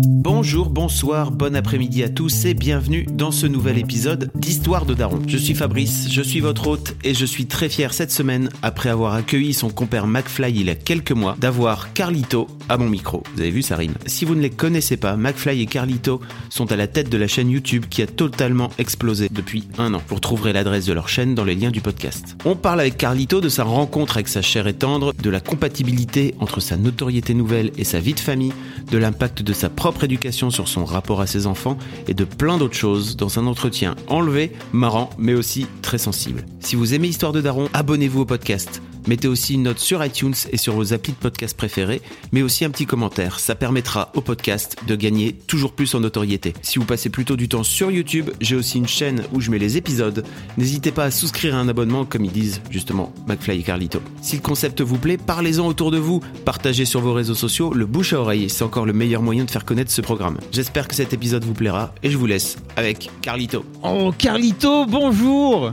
Bonjour, bonsoir, bon après-midi à tous et bienvenue dans ce nouvel épisode d'Histoire de Daron. Je suis Fabrice, je suis votre hôte et je suis très fier cette semaine, après avoir accueilli son compère McFly il y a quelques mois, d'avoir Carlito à mon micro. Vous avez vu, ça rime. Si vous ne les connaissez pas, McFly et Carlito sont à la tête de la chaîne YouTube qui a totalement explosé depuis un an. Vous retrouverez l'adresse de leur chaîne dans les liens du podcast. On parle avec Carlito de sa rencontre avec sa chère et tendre, de la compatibilité entre sa notoriété nouvelle et sa vie de famille, de l'impact de sa propre éducation sur son rapport à ses enfants et de plein d'autres choses dans un entretien enlevé, marrant, mais aussi très sensible. Si vous aimez Histoire de Daron, abonnez-vous au podcast. Mettez aussi une note sur iTunes et sur vos applis de podcast préférés, mais aussi un petit commentaire. Ça permettra au podcast de gagner toujours plus en notoriété. Si vous passez plutôt du temps sur YouTube, j'ai aussi une chaîne où je mets les épisodes. N'hésitez pas à souscrire à un abonnement, comme ils disent justement McFly et Carlito. Si le concept vous plaît, parlez-en autour de vous. Partagez sur vos réseaux sociaux. Le bouche à oreille, c'est encore le meilleur moyen de faire connaître ce programme. J'espère que cet épisode vous plaira et je vous laisse avec Carlito. Oh, Carlito, bonjour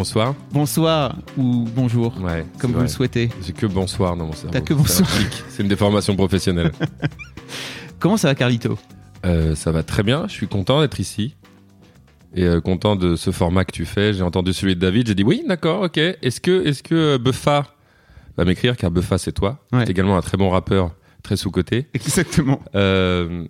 Bonsoir. Bonsoir ou bonjour, Ouais. comme vous vrai. le souhaitez. J'ai que bonsoir dans mon cerveau. T'as que bonsoir. C'est une déformation professionnelle. Comment ça va, Carlito? Euh, ça va très bien. Je suis content d'être ici. Et euh, content de ce format que tu fais. J'ai entendu celui de David. J'ai dit oui, d'accord, ok. Est-ce que, est-ce que euh, Buffa va m'écrire car Buffa c'est toi. Ouais. Tu également un très bon rappeur, très sous côté. Exactement. Euh,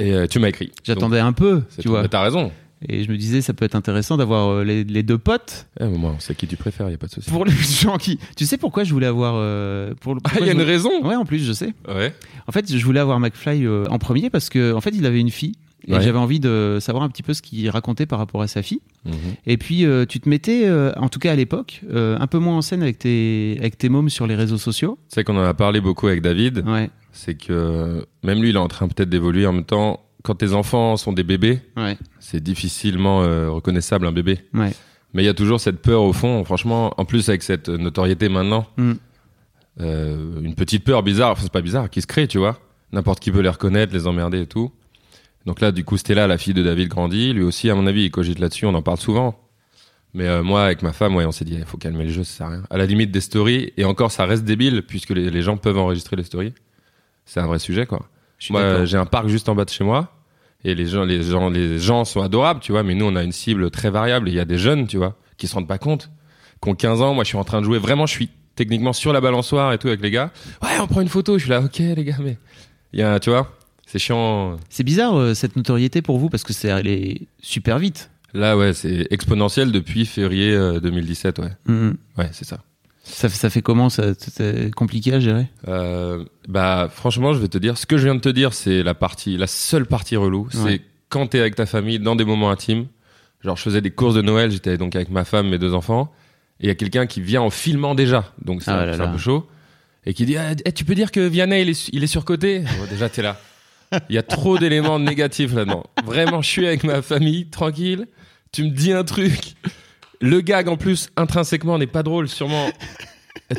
et tu m'as écrit. J'attendais un peu, tu vois. T'as raison. Et je me disais, ça peut être intéressant d'avoir euh, les, les deux potes. Eh, moi, on sait qui tu préfères. Y a pas de souci. Pour les gens qui. Tu sais pourquoi je voulais avoir. euh, pour le- Ah, pourquoi y a je une voulais- raison. Ouais, en plus, je sais. Ouais. En fait, je voulais avoir McFly euh, en premier parce que, en fait, il avait une fille. Et Ouais. j'avais envie de savoir un petit peu ce qu'il racontait par rapport à sa fille. Mhm. Et puis, euh, tu te mettais, euh, en tout cas à l'époque, euh, un peu moins en scène avec tes, avec tes mômes sur les réseaux sociaux. Tu sais qu'on en a parlé beaucoup avec David. Ouais, c'est que même lui, il est en train peut-être d'évoluer en même temps. Quand tes enfants sont des bébés, ouais, c'est difficilement euh, reconnaissable un bébé. ouais. Mais il y a toujours cette peur au fond, franchement, en plus avec cette notoriété maintenant, Mm. euh, une petite peur bizarre, enfin c'est pas bizarre, qui se crée, tu vois. N'importe qui peut les reconnaître, les emmerder et tout. Donc là, du coup, Stella, la fille de David, grandit. Lui aussi, à mon avis, il cogite là-dessus, on en parle souvent. Mais euh, moi, avec ma femme, ouais, on s'est dit, il faut calmer le jeu, ça sert à rien. À la limite des stories, et encore, ça reste débile, puisque les, les gens peuvent enregistrer les stories. C'est un vrai sujet, quoi. Moi, euh, j'ai un parc juste en bas de chez moi. Et les gens, les gens, les gens sont adorables, tu vois. Mais nous, on a une cible très variable. Il y a des jeunes, tu vois, qui se rendent pas compte. Qui ont 15 ans. Moi, je suis en train de jouer. Vraiment, je suis techniquement sur la balançoire et tout avec les gars. Ouais, on prend une photo. Je suis là, ok, les gars, mais. Il y a, tu vois, c'est chiant. C'est bizarre euh, cette notoriété pour vous parce que c'est allé super vite. Là, ouais, c'est exponentiel depuis février euh, 2017, ouais. Mhm. Ouais, c'est ça. Ça, fait- ça fait comment ça C'est compliqué à gérer? Euh, bah, franchement, je vais te dire, ce que je viens de te dire, c'est la partie, la seule partie relou. C'est quand t'es avec ta famille dans des moments intimes. Genre, je faisais des courses de Noël, j'étais donc avec ma femme, mes deux enfants, et il y a quelqu'un qui vient en filmant déjà, donc c'est Ah un, peu chaud, et qui dit, ah, eh, tu peux dire que Vianney, il est, il est surcoté? Bon, Déjà, t'es là. Il y a trop d'éléments négatifs là-dedans. Vraiment, je suis avec ma famille, tranquille. Tu me dis un truc. Le gag, en plus, intrinsèquement, n'est pas drôle, sûrement.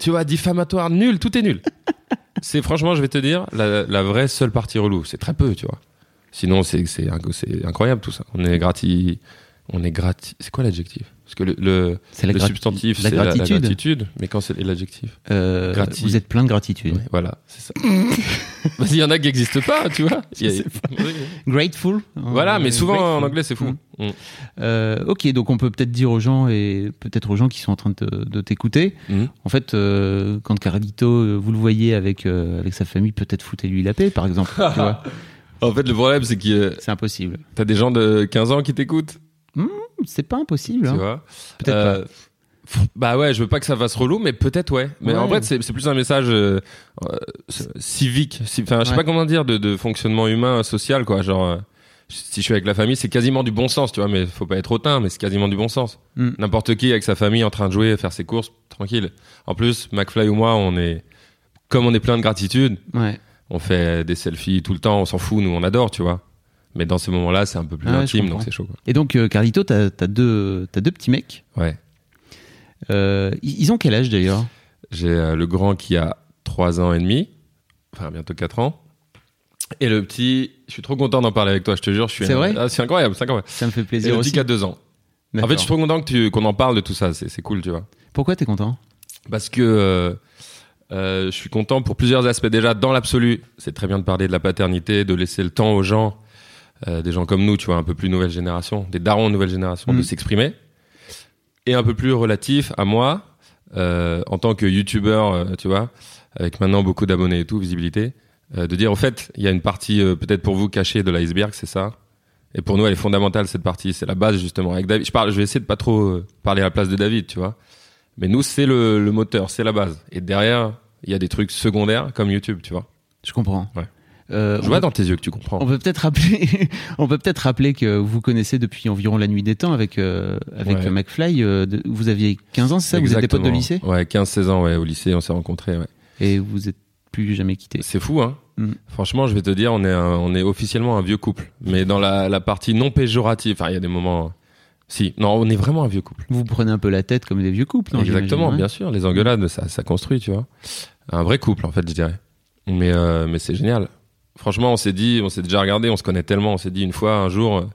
Tu vois, diffamatoire, nul, tout est nul. C'est franchement, je vais te dire, la, la vraie seule partie relou. C'est très peu, tu vois. Sinon, c'est c'est inc- c'est incroyable tout ça. On est grati, on est grati. C'est quoi l'adjectif? Parce que le, le, grati- substantif, la c'est la, la gratitude. Mais quand c'est l'adjectif? Euh, Vous êtes plein de gratitude. Ouais, Voilà, c'est ça. Parce qu'il y en a qui n'existent pas, tu vois. A-. Grateful. Voilà, mais Euh, souvent en anglais, c'est fou. Mm. Mm. Euh, ok, donc on peut peut-être dire aux gens et peut-être aux gens qui sont en train de, te- de t'écouter. Mm. En fait, euh, quand Carlito, vous le voyez avec avec sa famille, peut-être foutez-lui la paix, par exemple. tu vois, En fait, le problème, c'est que c'est impossible. t'as des gens de 15 ans qui t'écoutent, C'est pas impossible. tu hein. vois. Peut-être Euh, pff, Bah ouais, je veux pas que ça fasse relou, mais peut-être ouais. Mais Ouais. en fait, c'est c'est plus un message euh, euh, civique. ci- Enfin, je sais Ouais. pas comment dire, de, de fonctionnement humain, social, quoi. Genre, si je suis avec la famille, c'est quasiment du bon sens, tu vois. Mais faut pas être hautain, mais c'est quasiment du bon sens. Mm. N'importe qui avec sa famille en train de jouer, faire ses courses, tranquille. En plus, McFly ou moi, on est comme on est plein de gratitude, Ouais. on fait des selfies tout le temps, on s'en fout, nous on adore, tu vois. Mais dans ces moments-là, c'est un peu plus Ah ouais, intime, donc c'est chaud. Quoi. Et donc, euh, Carlito, t'as as deux, t'as deux petits mecs. Ouais. Euh, ils ont quel âge d'ailleurs? J'ai euh, le grand qui a 3 ans et demi, enfin bientôt 4 ans. Et le petit, je suis trop content d'en parler avec toi, je te jure. C'est un- vrai? Ah, C'est incroyable, c'est incroyable. Ça me fait Et plaisir le petit aussi. qui a 2 ans. En fait, je suis trop content qu'on en parle de tout ça, c'est cool, tu vois. Pourquoi t'es content? Parce que euh, je suis content pour plusieurs aspects. Déjà, dans l'absolu, c'est très bien de parler de la paternité, de laisser le temps aux gens, euh, des gens comme nous, tu vois, un peu plus nouvelle génération, des darons nouvelle génération, Mm. de s'exprimer. Et un peu plus relatif à moi, euh, en tant que youtubeur, euh, tu vois, avec maintenant beaucoup d'abonnés et tout, visibilité, euh, de dire au fait, il y a une partie euh, peut-être pour vous cachée de l'iceberg, c'est ça. Et pour nous, elle est fondamentale cette partie. C'est la base justement. Avec David, je parle, je vais essayer de pas trop parler à la place de David, tu vois. Mais nous, c'est le, le moteur, c'est la base. Et derrière, il y a des trucs secondaires comme YouTube, tu vois. Je comprends. Ouais. Euh, Je vois peut- dans tes yeux que tu comprends. On peut peut-être rappeler, on peut peut-être rappeler que vous connaissez depuis environ la nuit des temps avec euh, avec Ouais. McFly. euh, de- vous aviez 15 ans, c'est ça Vous des potes de lycée? Ouais, 15-16 ans, ouais, au lycée, on s'est rencontrés, ouais. et vous êtes plus jamais quittés. C'est fou, hein. Mm. Franchement, je vais te dire, on est, un- on est officiellement un vieux couple. Mais dans la, la partie non péjorative, enfin, il y a des moments. Si, non, on est vraiment un vieux couple. Vous prenez un peu la tête comme des vieux couples, non Exactement, j'imagine, bien sûr. Les engueulades, ça, ça construit, tu vois. Un vrai couple, en fait, je dirais. Mais, euh, mais c'est génial. Franchement, on s'est dit, on s'est déjà regardé, on se connaît tellement, on s'est dit une fois, un jour. euh,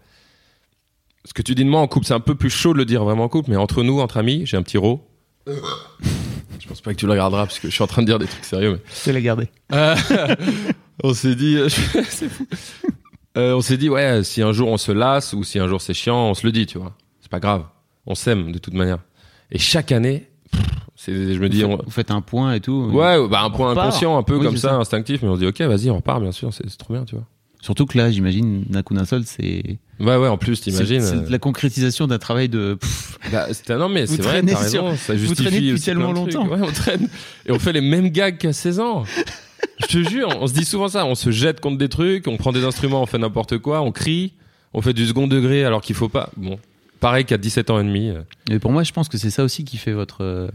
ce que tu dis de moi en couple, c'est un peu plus chaud de le dire vraiment en couple, mais entre nous, entre amis, j'ai un petit ro. je pense pas que tu le regarderas parce que je suis en train de dire des trucs sérieux, mais. Je vais la garder. Euh, on s'est dit, c'est fou. Euh, on s'est dit, ouais, si un jour on se lasse ou si un jour c'est chiant, on se le dit, tu vois. C'est pas grave. On s'aime de toute manière. Et chaque année, pff, c'est, je me dis, vous, on- faites, vous faites un point et tout. ouais, bah, un point inconscient, un peu Oui, comme ça, ça. instinctif, mais on se dit, ok, vas-y, on repart, bien sûr, c'est, trop bien, tu vois. Surtout que là, j'imagine, d'un coup d'un seul, c'est. Ouais, ouais, en plus, t'imagines. C'est euh, la concrétisation d'un travail de. Bah, non, mais Vous c'est vrai, t'as sur- raison, ça vous justifie traînez depuis tellement longtemps. Ouais, on traîne. Et on fait les mêmes gags qu'à 16 ans. Je te jure, on se dit souvent ça, on se jette contre des trucs, on prend des instruments, on fait n'importe quoi, on crie, on fait du second degré alors qu'il faut pas. Bon, pareil qu'à 17 ans et demi. euh. Et pour moi, je pense que c'est ça aussi qui fait votre.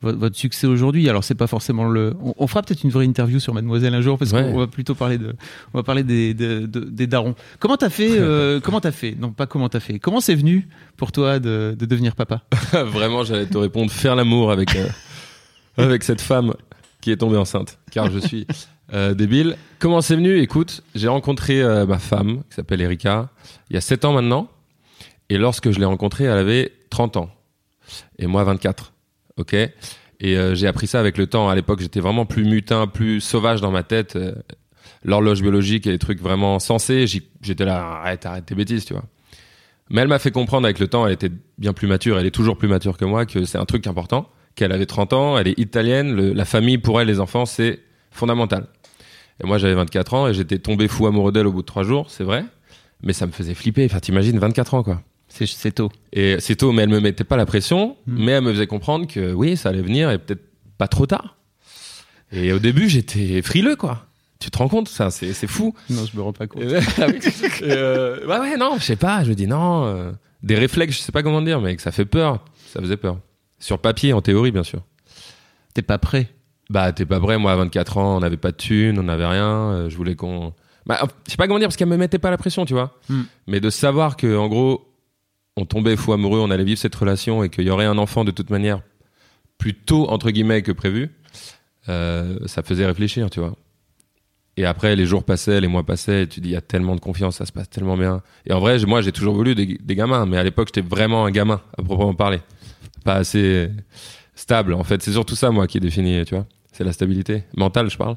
Votre, votre succès aujourd'hui, alors c'est pas forcément le. On, on fera peut-être une vraie interview sur Mademoiselle un jour parce Ouais. qu'on va plutôt parler de, on va parler des, de- de- des darons. Comment t'as fait euh, Comment t'as fait? Non, pas comment t'as fait. Comment c'est venu pour toi de, de devenir papa? Vraiment, j'allais te répondre faire l'amour avec euh, avec cette femme qui est tombée enceinte, car je suis euh, débile. Comment c'est venu? Écoute, j'ai rencontré ma femme qui s'appelle Erika il y a 7 ans maintenant, et lorsque je l'ai rencontrée, elle avait 30 ans et moi 24. Ok. Et euh, j'ai appris ça avec le temps. À l'époque, j'étais vraiment plus mutin, plus sauvage dans ma tête. Euh, L'horloge biologique et les trucs vraiment sensés, j'étais là, arrête, arrête tes bêtises, tu vois. Mais elle m'a fait comprendre avec le temps, elle était bien plus mature, elle est toujours plus mature que moi, que c'est un truc important, qu'elle avait 30 ans, elle est italienne, la famille pour elle, les enfants, c'est fondamental. Et moi j'avais 24 ans et j'étais tombé fou amoureux d'elle au bout de 3 jours, c'est vrai, mais ça me faisait flipper, enfin t'imagines 24 ans quoi. C'est tôt. Et c'est tôt, mais elle me mettait pas la pression, Mm. mais elle me faisait comprendre que oui, ça allait venir et peut-être pas trop tard. Et au début j'étais frileux quoi. Tu te rends compte, ça c'est fou. Non, je me rends pas compte. Et, euh, ouais, ouais, non, je sais pas, je dis non, euh, des réflexes, je sais pas comment dire, mais que ça fait peur, ça faisait peur. Sur papier, en théorie, bien sûr. T'es pas prêt. Bah, t'es pas vrai, moi, à 24 ans, on n'avait pas de thunes, on n'avait rien, euh, je voulais qu'on. Bah, je sais pas comment dire, parce qu'elle me mettait pas la pression, tu vois. Hmm. Mais de savoir que, en gros, on tombait fou amoureux, on allait vivre cette relation et qu'il y aurait un enfant de toute manière plus tôt, entre guillemets, que prévu, euh, ça faisait réfléchir, tu vois. Et après, les jours passaient, les mois passaient, et tu dis, il y a tellement de confiance, ça se passe tellement bien. Et en vrai, moi, j'ai toujours voulu des, des gamins, mais à l'époque, j'étais vraiment un gamin, à proprement parler. Pas assez stable, en fait. C'est surtout ça, moi, qui est défini, tu vois. C'est la stabilité mentale, je parle.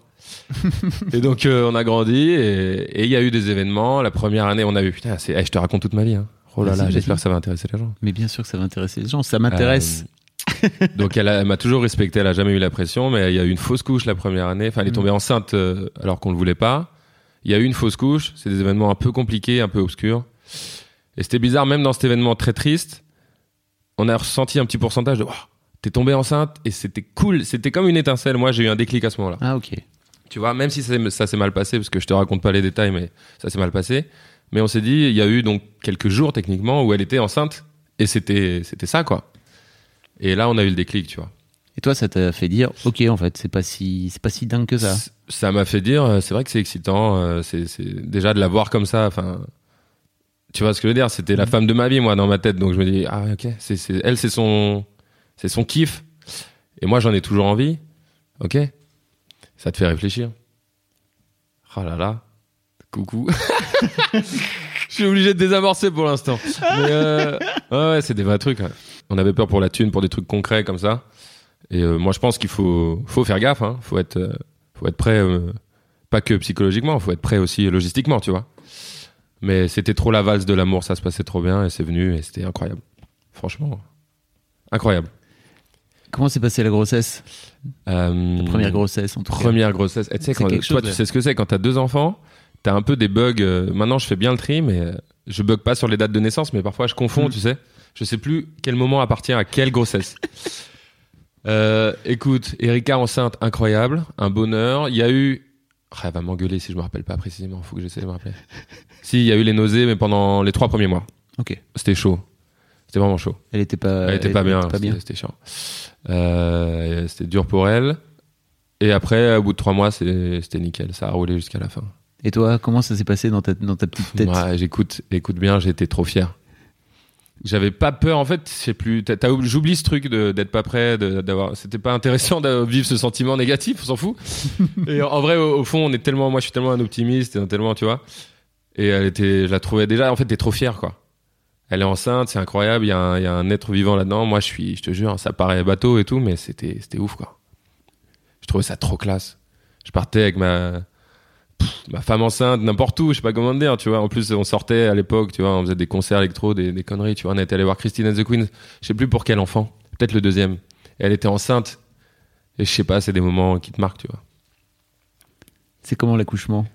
et donc, euh, on a grandi, et il y a eu des événements. La première année, on a eu, putain, eh, je te raconte toute ma vie, hein. Oh là là, j'espère que ça va intéresser les gens. Mais bien sûr que ça va intéresser les gens. Ça m'intéresse. Euh, donc elle, m'a toujours respecté, elle a jamais eu la pression, mais il y a eu une fausse couche la première année. Enfin, elle est Mm. tombée enceinte euh, alors qu'on le voulait pas. Il y a eu une fausse couche. C'est des événements un peu compliqués, un peu obscurs. Et c'était bizarre, même dans cet événement très triste, on a ressenti un petit pourcentage de, Ouah, t'es tombée enceinte et c'était cool. C'était comme une étincelle. Moi, j'ai eu un déclic à ce moment-là. Ah ok. Tu vois, même si ça, s'est- ça s'est mal passé, parce que je te raconte pas les détails, mais ça s'est mal passé. Mais on s'est dit, il y a eu donc quelques jours techniquement où elle était enceinte et c'était c'était ça quoi. Et là, on a eu le déclic, tu vois. Et toi, ça t'a fait dire, ok, en fait, c'est pas si, c'est pas si dingue que ça. Ça m'a fait dire, euh, c'est vrai que c'est excitant. euh, C'est c'est déjà de la voir comme ça. Enfin, tu vois ce que je veux dire? C'était la femme de ma vie, moi, dans ma tête. Donc je me dis, ah ok, c'est c'est- elle, c'est son, c'est son kiff. Et moi, j'en ai toujours envie. Ok, ça te fait réfléchir. Oh là là, coucou. je suis obligé de désamorcer pour l'instant. Mais euh, ouais, ouais, c'est des vrais trucs. On avait peur pour la thune, pour des trucs concrets comme ça. Et euh, moi, je pense qu'il faut, faut faire gaffe. Hein. Faut être, euh, faut être prêt, pas que psychologiquement, faut être prêt aussi logistiquement, tu vois. Mais c'était trop la valse de l'amour, ça se passait trop bien et c'est venu et c'était incroyable. Franchement, incroyable. Comment s'est passée la grossesse? Euh, Première grossesse, en tout cas. Première grossesse. Et tu sais, C'est quand, quelque toi, chose, tu sais ce que c'est quand t'as deux enfants, t'as un peu des bugs. euh, maintenant, je fais bien le tri, mais euh, je bug pas sur les dates de naissance, mais parfois je confonds, Mm. tu sais. Je sais plus quel moment appartient à quelle grossesse. Euh, écoute, Erika enceinte, incroyable, un bonheur. Il y a eu. Ah, elle va m'engueuler si je me rappelle pas précisément. Faut que j'essaie de me rappeler. si, il y a eu les nausées, mais pendant les trois premiers mois. Ok. C'était chaud. C'était vraiment chaud. Elle était pas, Elle était pas bien. Pas bien. c'était- chiant. Euh, c'était dur pour elle. Et après, au bout de trois mois, c'était nickel. Ça a roulé jusqu'à la fin. Et toi, comment ça s'est passé dans ta, dans ta petite tête? Ouais, j'écoute, écoute bien, j'étais trop fier. J'avais pas peur, en fait, je sais plus, j'oublie ce truc d'être pas prêt, d'avoir, c'était pas intéressant de vivre ce sentiment négatif, on s'en fout. et en, en vrai, au, au fond, on est tellement, moi je suis tellement un optimiste, et tellement, tu vois. Et elle était, je la trouvais déjà, en fait, t'es trop fier, quoi. Elle est enceinte, c'est incroyable, il y, a un- y a un être vivant là-dedans. Moi, je suis, je te jure, ça paraît bateau et tout, mais c'était, c'était ouf, quoi. Je trouvais ça trop classe. Je partais avec ma, pff, ma femme enceinte n'importe où, je sais pas comment te dire, tu vois. En plus, on sortait à l'époque, tu vois, on faisait des concerts électro, des, des conneries, tu vois. On était allé voir Christine and the Queens, je sais plus pour quel enfant, peut-être le deuxième. Et elle était enceinte. Et je sais pas, c'est des moments qui te marquent, tu vois. C'est comment l'accouchement?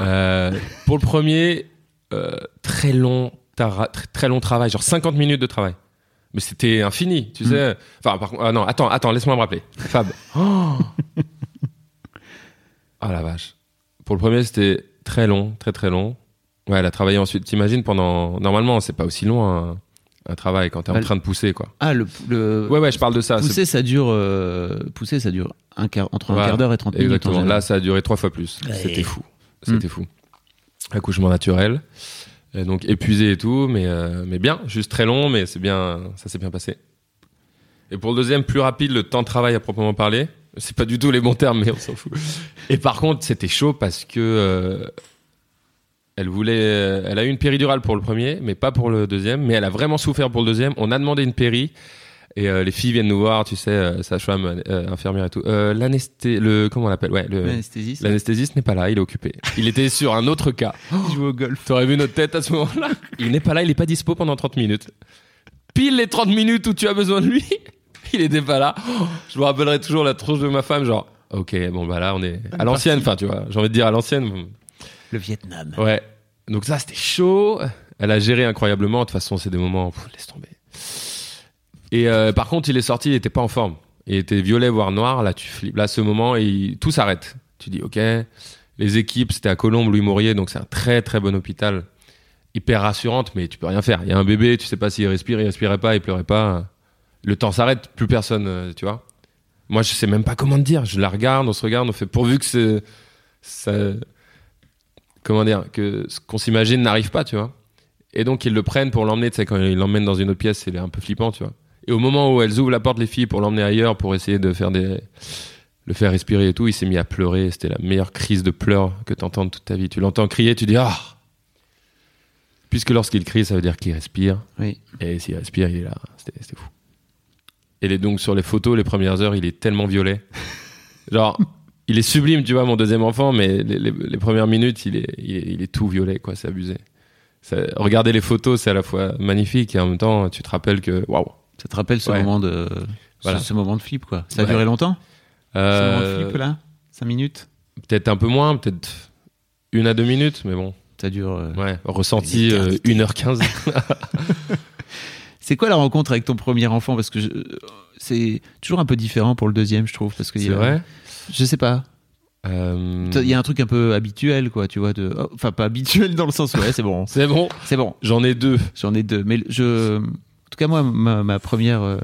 Euh, pour le premier, euh, très long, tara- très, très long travail, genre 50 minutes de travail. Mais c'était infini, tu sais. Enfin, par contre, ah non, attends, attends, laisse-moi me rappeler. Fab. Oh ah la vache. Pour le premier, c'était très long, très très long. Ouais, elle a travaillé ensuite. T'imagines pendant. Normalement, c'est pas aussi long un, un travail quand t'es en Ouais. train de pousser, quoi. Ah, le, le Ouais, ouais, je parle de ça. pousser, ça dure, euh, pousser, ça dure un quart, entre un quart d'heure et 30 minutes. en Exactement. Là, ça a duré trois fois plus. Ouais. C'était fou. C'était fou. Accouchement naturel. Et donc épuisé et tout, mais, euh, mais bien. Juste très long, mais c'est bien, ça s'est bien passé. Et pour le deuxième, plus rapide, le temps de travail à proprement parler. C'est pas du tout les bons termes, mais on s'en fout. Et par contre, c'était chaud parce que euh, elle voulait, elle a eu une péridurale pour le premier, mais pas pour le deuxième. Mais elle a vraiment souffert pour le deuxième. On a demandé une péri. Et euh, les filles viennent nous voir, tu sais, euh, sage-femme, euh, infirmière et tout. Euh, L'anesthé, le comment on l'appelle? Ouais, L'anesthésiste. l'anesthésiste n'est pas là, il est occupé. Il était sur un autre cas. Il joue au golf. T'aurais vu notre tête à ce moment-là? Il n'est pas là, il est pas dispo pendant 30 minutes. Pile les 30 minutes où tu as besoin de lui, il était pas là. Oh, je me rappellerai toujours la tronche de ma femme, genre, ok, bon bah là on est à l'ancienne, enfin tu vois, j'ai envie de dire à l'ancienne. Le Vietnam. Ouais. Donc ça c'était chaud. Elle a géré incroyablement. De toute façon, c'est des moments, pff, laisse tomber. Et euh, par contre, il est sorti, il était pas en forme. Il était violet voire noir. Là, tu flippes. Là, ce moment, il- tout s'arrête. Tu dis, ok. Les équipes, c'était à Colombes, Louis Mourier, donc c'est un très très bon hôpital, hyper rassurante, mais tu peux rien faire. Il y a un bébé, tu sais pas s'il respire, il respirait pas, il pleurait pas. Le temps s'arrête, plus personne, euh, tu vois. Moi, je sais même pas comment te dire. Je la regarde, on se regarde, on fait pourvu que c'est ça, comment dire, que ce qu'on s'imagine n'arrive pas, tu vois. Et donc ils le prennent pour l'emmener, tu sais, quand ils l'emmènent dans une autre pièce, c'est un peu flippant, tu vois. Et au moment où elles ouvrent la porte, les filles, pour l'emmener ailleurs, pour essayer de faire des, le faire respirer et tout, il s'est mis à pleurer. C'était la meilleure crise de pleurs que t'entends de toute ta vie. Tu l'entends crier, tu dis ah. Puisque lorsqu'il crie, ça veut dire qu'il respire. Oui. Et s'il respire, il est là. C'était fou. Et les- donc sur les photos, les premières heures, il est tellement violet. Genre, il est sublime, tu vois, mon deuxième enfant, mais les, les- les premières minutes, il est, il est, il est tout violet, quoi. C'est abusé. Regarder les photos, c'est à la fois magnifique et en même temps, tu te rappelles que waouh. Ça te rappelle ce Ouais. moment de, Voilà. ce, ce moment de flip, quoi. Ça a Ouais. duré longtemps? Ce moment de Euh, flip, là 5 minutes? peut-être un peu moins, peut-être une à deux minutes, mais bon. Ça dure. euh, Ouais, ressenti Une euh, éternité. 1h15. C'est quoi la rencontre avec ton premier enfant? Parce que c'est toujours un peu différent pour le deuxième, je trouve. Parce que c'est a- vrai? Je sais pas. Euh, Il y a un truc un peu habituel, quoi, tu vois. De... oh, Enfin, pas habituel dans le sens où, ouais, c'est bon. C'est bon, C'est bon. j'en ai deux. J'en ai deux. Mais je, en tout cas, moi, ma, ma première, euh,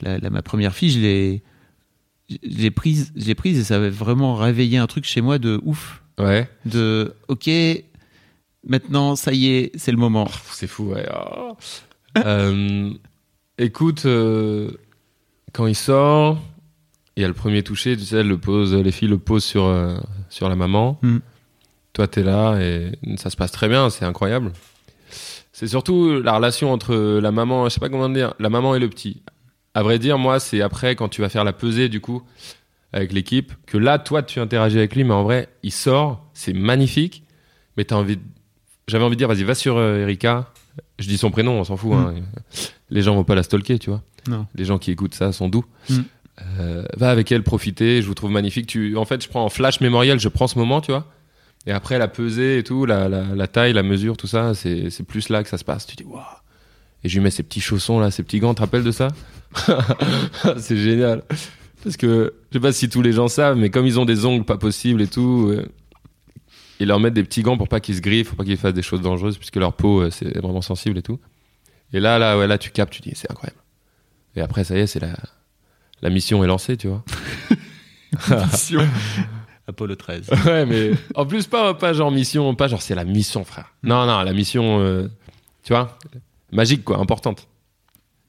la, la- ma première fille, je l'ai, j'ai prise, j'ai prise et ça avait vraiment réveillé un truc chez moi de ouf. Ouais. De ok, maintenant ça y est, c'est le moment. C'est fou, ouais. Oh. Euh, écoute, euh, quand il sort, il y a le premier toucher, tu sais, le pose, les filles le posent sur, euh, sur la maman. Mm. Toi, t'es là et ça se passe très bien, c'est incroyable. C'est surtout la relation entre la maman, je sais pas comment dire, la maman et le petit. À vrai dire, moi, c'est après, quand tu vas faire la pesée, du coup, avec l'équipe, que là, toi, tu interagis avec lui, mais en vrai, il sort, c'est magnifique, mais t'as envie J'avais envie de dire, vas-y, va sur Erika. Je dis son prénom, on s'en fout. hein. Les gens vont pas la stalker, tu vois. Non. Les gens qui écoutent ça sont doux. Mm. Euh, va avec elle, profiter, je vous trouve magnifique. Tu... En fait, je prends en flash mémoriel, je prends ce moment, tu vois. Et après, la pesée et tout, la, la, la taille, la mesure, tout ça, c'est c'est plus là que ça se passe. Tu dis, waouh. Et je lui mets ces petits chaussons là, ces petits gants, tu te rappelles de ça? C'est génial. Parce que, je sais pas si tous les gens savent, mais comme ils ont des ongles pas possibles et tout, euh, ils leur mettent des petits gants pour pas qu'ils se griffent, pour pas qu'ils fassent des choses dangereuses, puisque leur peau, euh, c'est vraiment sensible et tout. Et là, là, ouais, là, tu captes, tu dis, c'est incroyable. Et après, ça y est, c'est la, la mission est lancée, tu vois. Apollo 13. ouais, mais en plus, pas, pas genre mission, pas genre c'est la mission, frère. Non, non, la mission, euh, tu vois, magique, quoi, importante.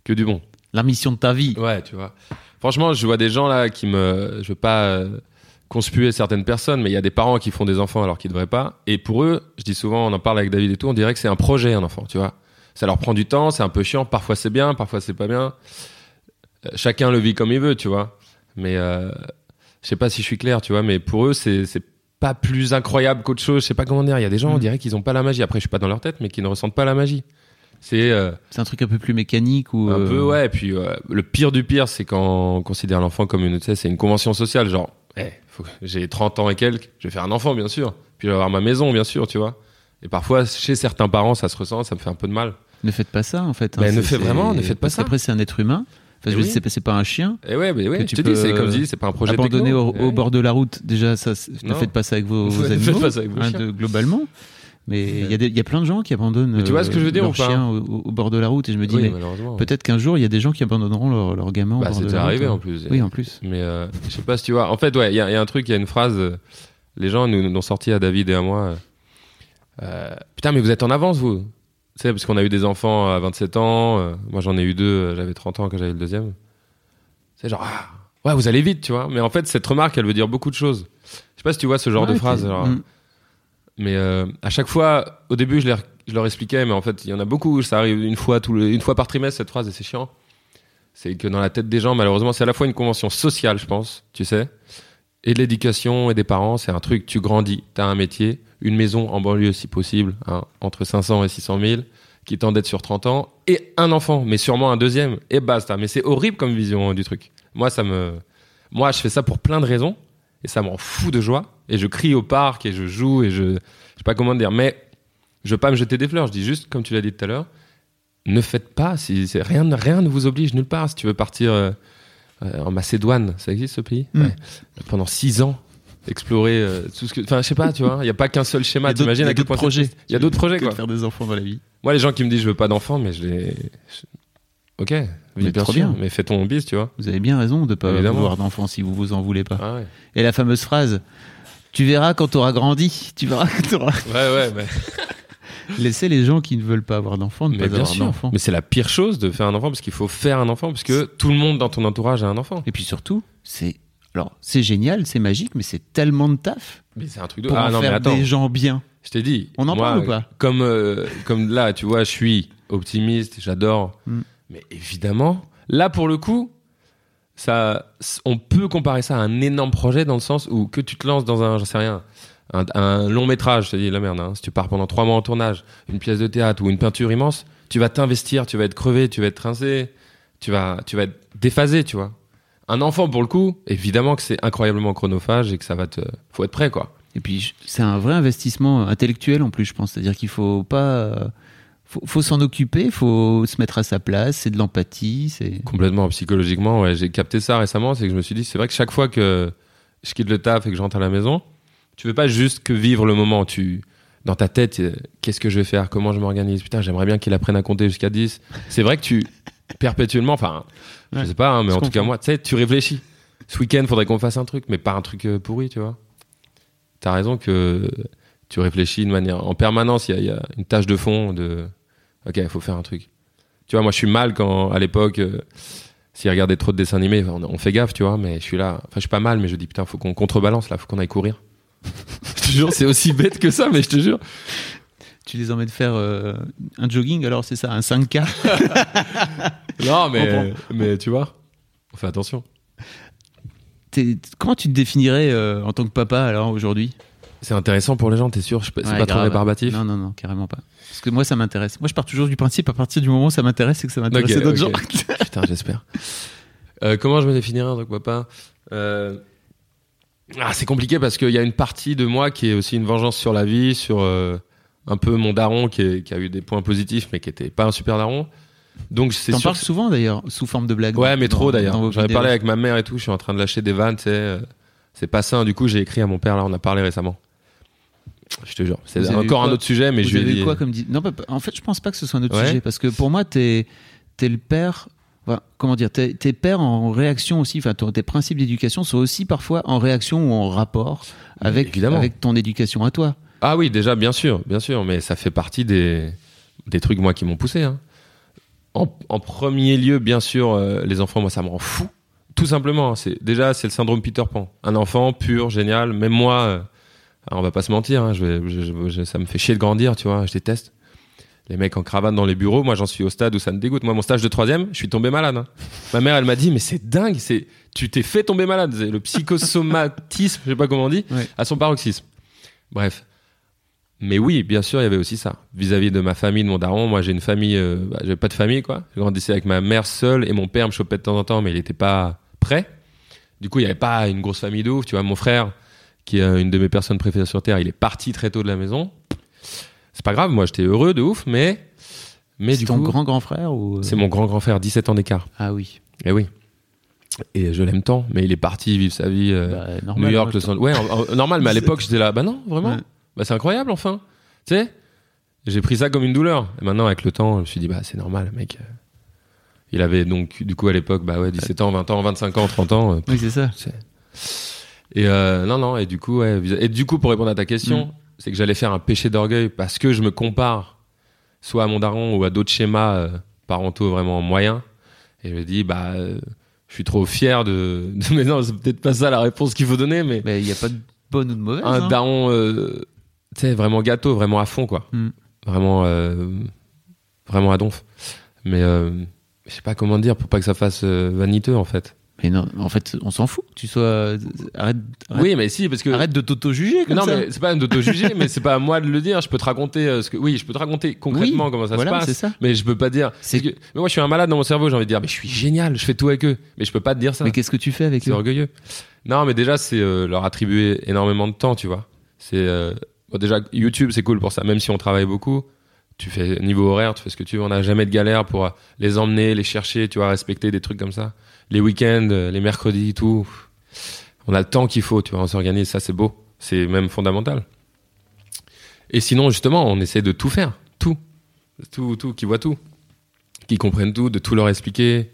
Que du bon. La mission de ta vie. Ouais, tu vois. Franchement, je vois des gens là qui me. Je veux pas euh, conspuer certaines personnes, mais il y a des parents qui font des enfants alors qu'ils devraient pas. Et pour eux, je dis souvent, on en parle avec David et tout, on dirait que c'est un projet, un enfant, tu vois. Ça leur prend du temps, c'est un peu chiant. Parfois c'est bien, parfois c'est pas bien. Euh, chacun le vit comme il veut, tu vois. Mais euh, je sais pas si je suis clair, tu vois. Mais pour eux, c'est c'est pas plus incroyable qu'autre chose. Je sais pas comment dire. Il y a des gens, on Mm. dirait qu'ils ont pas la magie. Après, je suis pas dans leur tête, mais qui ne ressentent pas la magie. C'est euh, C'est un truc un peu plus mécanique ou. un euh, peu, ouais. Et puis, euh, le pire du pire, c'est quand on considère l'enfant comme une, c'est une convention sociale. Genre, eh, faut j'ai 30 ans et quelques, je vais faire un enfant, bien sûr. Puis, je vais avoir ma maison, bien sûr, tu vois. Et parfois, chez certains parents, ça se ressent, ça me fait un peu de mal. Ne faites pas ça en fait. Mais hein, ne c'est- faites vraiment, ne faites pas ça. qu'après c'est un être humain. Enfin, Eh je oui. dire, c'est pas- un chien. Et ouais, mais ouais, je tu te dis, c'est comme je dis, c'est pas un projet Abandonné au, Eh au bord de la route, déjà, ça, ne faites pas ça avec vos, vos Ne faites animaux, pas ça avec vos hein, de- globalement. Mais il y, a y plein de gens qui abandonnent. Mais tu vois ce que je veux dire leurs ou pas chiens au, au- au bord de la route et je me dis, Oui, mais malheureusement. peut-être qu'un jour il y a des gens qui abandonneront leur, leur gamin au Bah, bord de c'était la route. arrivé hein. en plus. Oui, en plus. Mais euh, je sais pas si tu vois. En fait, ouais, il y, a il y a un truc, il y a une phrase. euh, les gens nous nous ont sorti à David et à moi. euh, euh, Putain, mais vous êtes en avance, vous. Tu sais, parce qu'on a eu des enfants à 27 ans. euh, moi, j'en ai eu deux. euh, J'avais 30 ans quand j'avais le deuxième. C'est genre, ah, ouais, vous allez vite, tu vois. Mais en fait, cette remarque, elle veut dire beaucoup de choses. Je sais pas si tu vois ce genre Ouais, de phrase. Mm. Mais euh, à chaque fois, au début, je, leur- expliquais, mais en fait, il y en a beaucoup. Ça arrive une fois, une fois par trimestre, cette phrase, et c'est chiant. C'est que dans la tête des gens, malheureusement, c'est à la fois une convention sociale, je pense, tu sais, et de l'éducation et des parents. C'est un truc, tu grandis, tu as un métier, une maison en banlieue si possible, hein, entre 500 et 600 000, qui t'endette sur 30 ans, et un enfant, mais sûrement un deuxième, et basta. Mais c'est horrible comme vision euh, du truc. Moi, ça me. Moi, je fais ça pour plein de raisons, et ça m'en fout de joie. Et je crie au parc, et je joue, et je. Je sais pas comment dire, mais je veux pas me jeter des fleurs. Je dis juste, comme tu l'as dit tout à l'heure, ne faites pas. Si, c'est- rien, rien ne vous oblige nulle part. Si tu veux partir euh, euh, en Macédoine, ça existe ce pays? Mm. Ouais. Pendant six ans, explorer euh, tout ce que. Enfin, je sais pas, tu vois. Il y a pas qu'un seul schéma. a d'autres- T'imagines il y a à quel d'autres point projets. Il y a d'autres projets, de quoi. faire des enfants dans la vie. Moi, les gens qui me disent je veux pas d'enfants, mais je les. je- Ok, oui, Mais bien trop sûr, bien. mais fais ton bis, tu vois. Vous avez bien raison de pas Évidemment. vouloir d'enfants si vous vous en voulez pas. Ah ouais. Et la fameuse phrase. Tu verras quand tu auras grandi. Tu verras quand tu auras. Ouais, ouais, mais, Laissez les gens qui ne veulent pas avoir d'enfants ne mais pas bien avoir sûr. d'enfants. Mais c'est la pire chose de faire un enfant parce qu'il faut faire un enfant parce que tout le monde dans ton entourage a un enfant. Et puis surtout, c'est alors c'est génial, c'est magique, mais c'est tellement de taf Mais c'est un truc de. pour ah en non, mais faire attends. des gens bien. Je t'ai dit. On en moi, parle ou pas? Comme, euh, comme là, tu vois, je suis optimiste, j'adore. Mm. Mais évidemment, là, pour le coup, ça, on peut comparer ça à un énorme projet dans le sens où que tu te lances dans un, j'en sais rien, un, un long métrage, dis la merde, hein, si tu pars pendant trois mois en tournage, une pièce de théâtre ou une peinture immense, tu vas t'investir, tu vas être crevé, tu vas être rincé, tu vas, tu vas être déphasé, tu vois. Un enfant, pour le coup, évidemment que c'est incroyablement chronophage et que ça va te, faut être prêt, quoi. Et puis c'est un vrai investissement intellectuel en plus, je pense. C'est-à-dire qu'il faut pas, euh, faut, faut s'en occuper, faut se mettre à sa place. C'est de l'empathie, c'est. Complètement, psychologiquement, ouais, j'ai capté ça récemment, c'est que je me suis dit, c'est vrai que chaque fois que je quitte le taf et que je rentre à la maison, tu veux pas juste que vivre le moment, tu dans ta tête, euh, qu'est-ce que je vais faire, comment je m'organise, putain, j'aimerais bien qu'il apprenne à compter jusqu'à 10. C'est vrai que tu perpétuellement, enfin, je Ouais. sais pas, hein, mais Je en tout cas moi, tu sais, tu réfléchis. ce week-end, faudrait qu'on fasse un truc, mais pas un truc euh, pourri, tu vois. T'as raison que tu réfléchis de manière. En permanence, il y a- il y, a une tâche de fond de. Ok, il faut faire un truc. Tu vois, moi, je suis mal quand, à l'époque, euh, s'il regardait trop de dessins animés, on, on fait gaffe, tu vois, mais je suis là. Enfin, je suis pas mal, mais je dis, putain, faut qu'on contrebalance, là, faut qu'on aille courir. je te jure, c'est aussi bête que ça, mais je te jure. Tu les emmènes faire euh, un jogging, alors c'est ça, un 5K Non, mais, mais tu vois, on fait attention. Comment tu te définirais euh, en tant que papa alors aujourd'hui? C'est intéressant pour les gens, t'es sûr C'est Ouais, pas trop rébarbatif Non, non, non, carrément pas. Parce que moi, ça m'intéresse. Moi, je pars toujours du principe, à partir du moment où ça m'intéresse, c'est que ça m'intéresse Ok, d'autres ok. gens. Putain, j'espère. Euh, comment je me définirais tant que papa Euh, ah, C'est compliqué parce qu'il y a une partie de moi qui est aussi une vengeance sur la vie, sur euh, un peu mon daron qui, est- qui a eu des points positifs mais qui était pas un super daron. Donc c'est T'en parles souvent d'ailleurs, sous forme de blague. Ouais, dans- mais trop d'ailleurs. J'en ai parlé avec ma mère et tout. Je suis en train de lâcher des vannes, euh, C'est pas sain. Du coup, j'ai écrit à mon père. Là, on a parlé récemment. Je te jure. C'est encore un autre sujet, mais Vous je avez dit. quoi comme dit Non, en fait, je pense pas que ce soit un autre Ouais. sujet parce que pour moi, t'es es le père. enfin, comment dire T'es es père en réaction aussi. Enfin, tes principes d'éducation sont aussi parfois en réaction ou en rapport avec Évidemment. avec ton éducation à toi. Ah oui, déjà, bien sûr, bien sûr, mais ça fait partie des, des trucs, moi, qui m'ont poussé. hein. En, en premier lieu, bien sûr, euh, les enfants, moi, ça me rend fou. Tout simplement, hein, c'est déjà, c'est le syndrome Peter Pan. Un enfant pur, génial. Même moi, euh, alors, on va pas se mentir, hein, je vais, je- je- je- ça me fait chier de grandir, tu vois, je déteste. Les mecs en cravate dans les bureaux, moi, j'en suis au stade où ça me dégoûte. Moi, mon stage de troisième, je suis tombé malade. hein. Ma mère, elle m'a dit, mais c'est dingue, c'est, tu t'es fait tomber malade. Le psychosomatisme, je sais pas comment on dit, à son paroxysme. Bref. Mais oui, bien sûr, il y avait aussi ça. Vis-à-vis de ma famille, de mon daron, moi j'ai une famille, euh, bah, j'avais pas de famille quoi. Je grandissais avec ma mère seule et mon père me chopait de temps en temps, mais il était pas prêt. Du coup, il y avait pas une grosse famille de ouf. Tu vois, mon frère, qui est euh, une de mes personnes préférées sur terre, il est parti très tôt de la maison. C'est pas grave, moi j'étais heureux de ouf, mais mais C'est ton coup, grand grand frère ou c'est mon grand grand frère, 17 ans d'écart. Ah oui. Et oui. Et je l'aime tant, mais il est parti vivre sa vie. euh, Bah, normal, New York, Los Angeles. Ouais, en- en- normal, mais à l'époque, j'étais là. Bah non, vraiment. Ouais. Bah c'est incroyable, enfin. Tu sais, j'ai pris ça comme une douleur. Et maintenant, avec le temps, je me suis dit, bah c'est normal, mec. Euh, Il avait donc, du coup, à l'époque, bah ouais, 17 ans, 20 ans, 25 ans, 30 ans. euh, Oui, c'est ça. Et euh, non, non, et du coup, ouais, et du coup, pour répondre à ta question, Mm. c'est que j'allais faire un péché d'orgueil parce que je me compare soit à mon daron ou à d'autres schémas euh, parentaux vraiment moyens. Et je me dis, bah, euh, je suis trop fier de. de- mais non, c'est peut-être pas ça la réponse qu'il faut donner, mais Mais il n'y a pas de bonne ou de mauvaise. un hein. daron, euh, tu sais, vraiment gâteau, vraiment à fond, quoi. Mm. Vraiment, euh, vraiment à donf. Mais euh, je sais pas comment dire pour pas que ça fasse vaniteux, en fait. Mais non, en fait, on s'en fout. que Tu sois arrête, arrête, Oui, mais si, parce que. arrête de t'auto-juger comme non, ça. mais c'est pas d'auto-juger, mais c'est pas à moi de le dire. Je peux te raconter euh, ce que. Oui, je peux te raconter concrètement Oui, comment ça voilà, se c'est passe. ça. Mais je peux pas dire. C'est- que- mais moi, je suis un malade dans mon cerveau. J'ai envie de dire, mais je suis génial, je fais tout avec eux. Mais je peux pas te dire ça. Mais qu'est-ce que tu fais avec C'est eux? orgueilleux. Non, mais déjà, c'est euh, leur attribuer énormément de temps, tu vois. C'est euh, bon, déjà YouTube, c'est cool pour ça. Même si on travaille beaucoup, tu fais niveau horaire, tu fais ce que tu veux. On n'a jamais de galère pour les emmener, les chercher, tu vois, respecter des trucs comme ça. Les week-ends, euh, les mercredis, tout. On a le temps qu'il faut, tu vois. On s'organise, ça c'est beau. C'est même fondamental. Et sinon, justement, on essaie de tout faire, tout, tout, tout, qui voient tout, qui comprennent tout, de tout leur expliquer.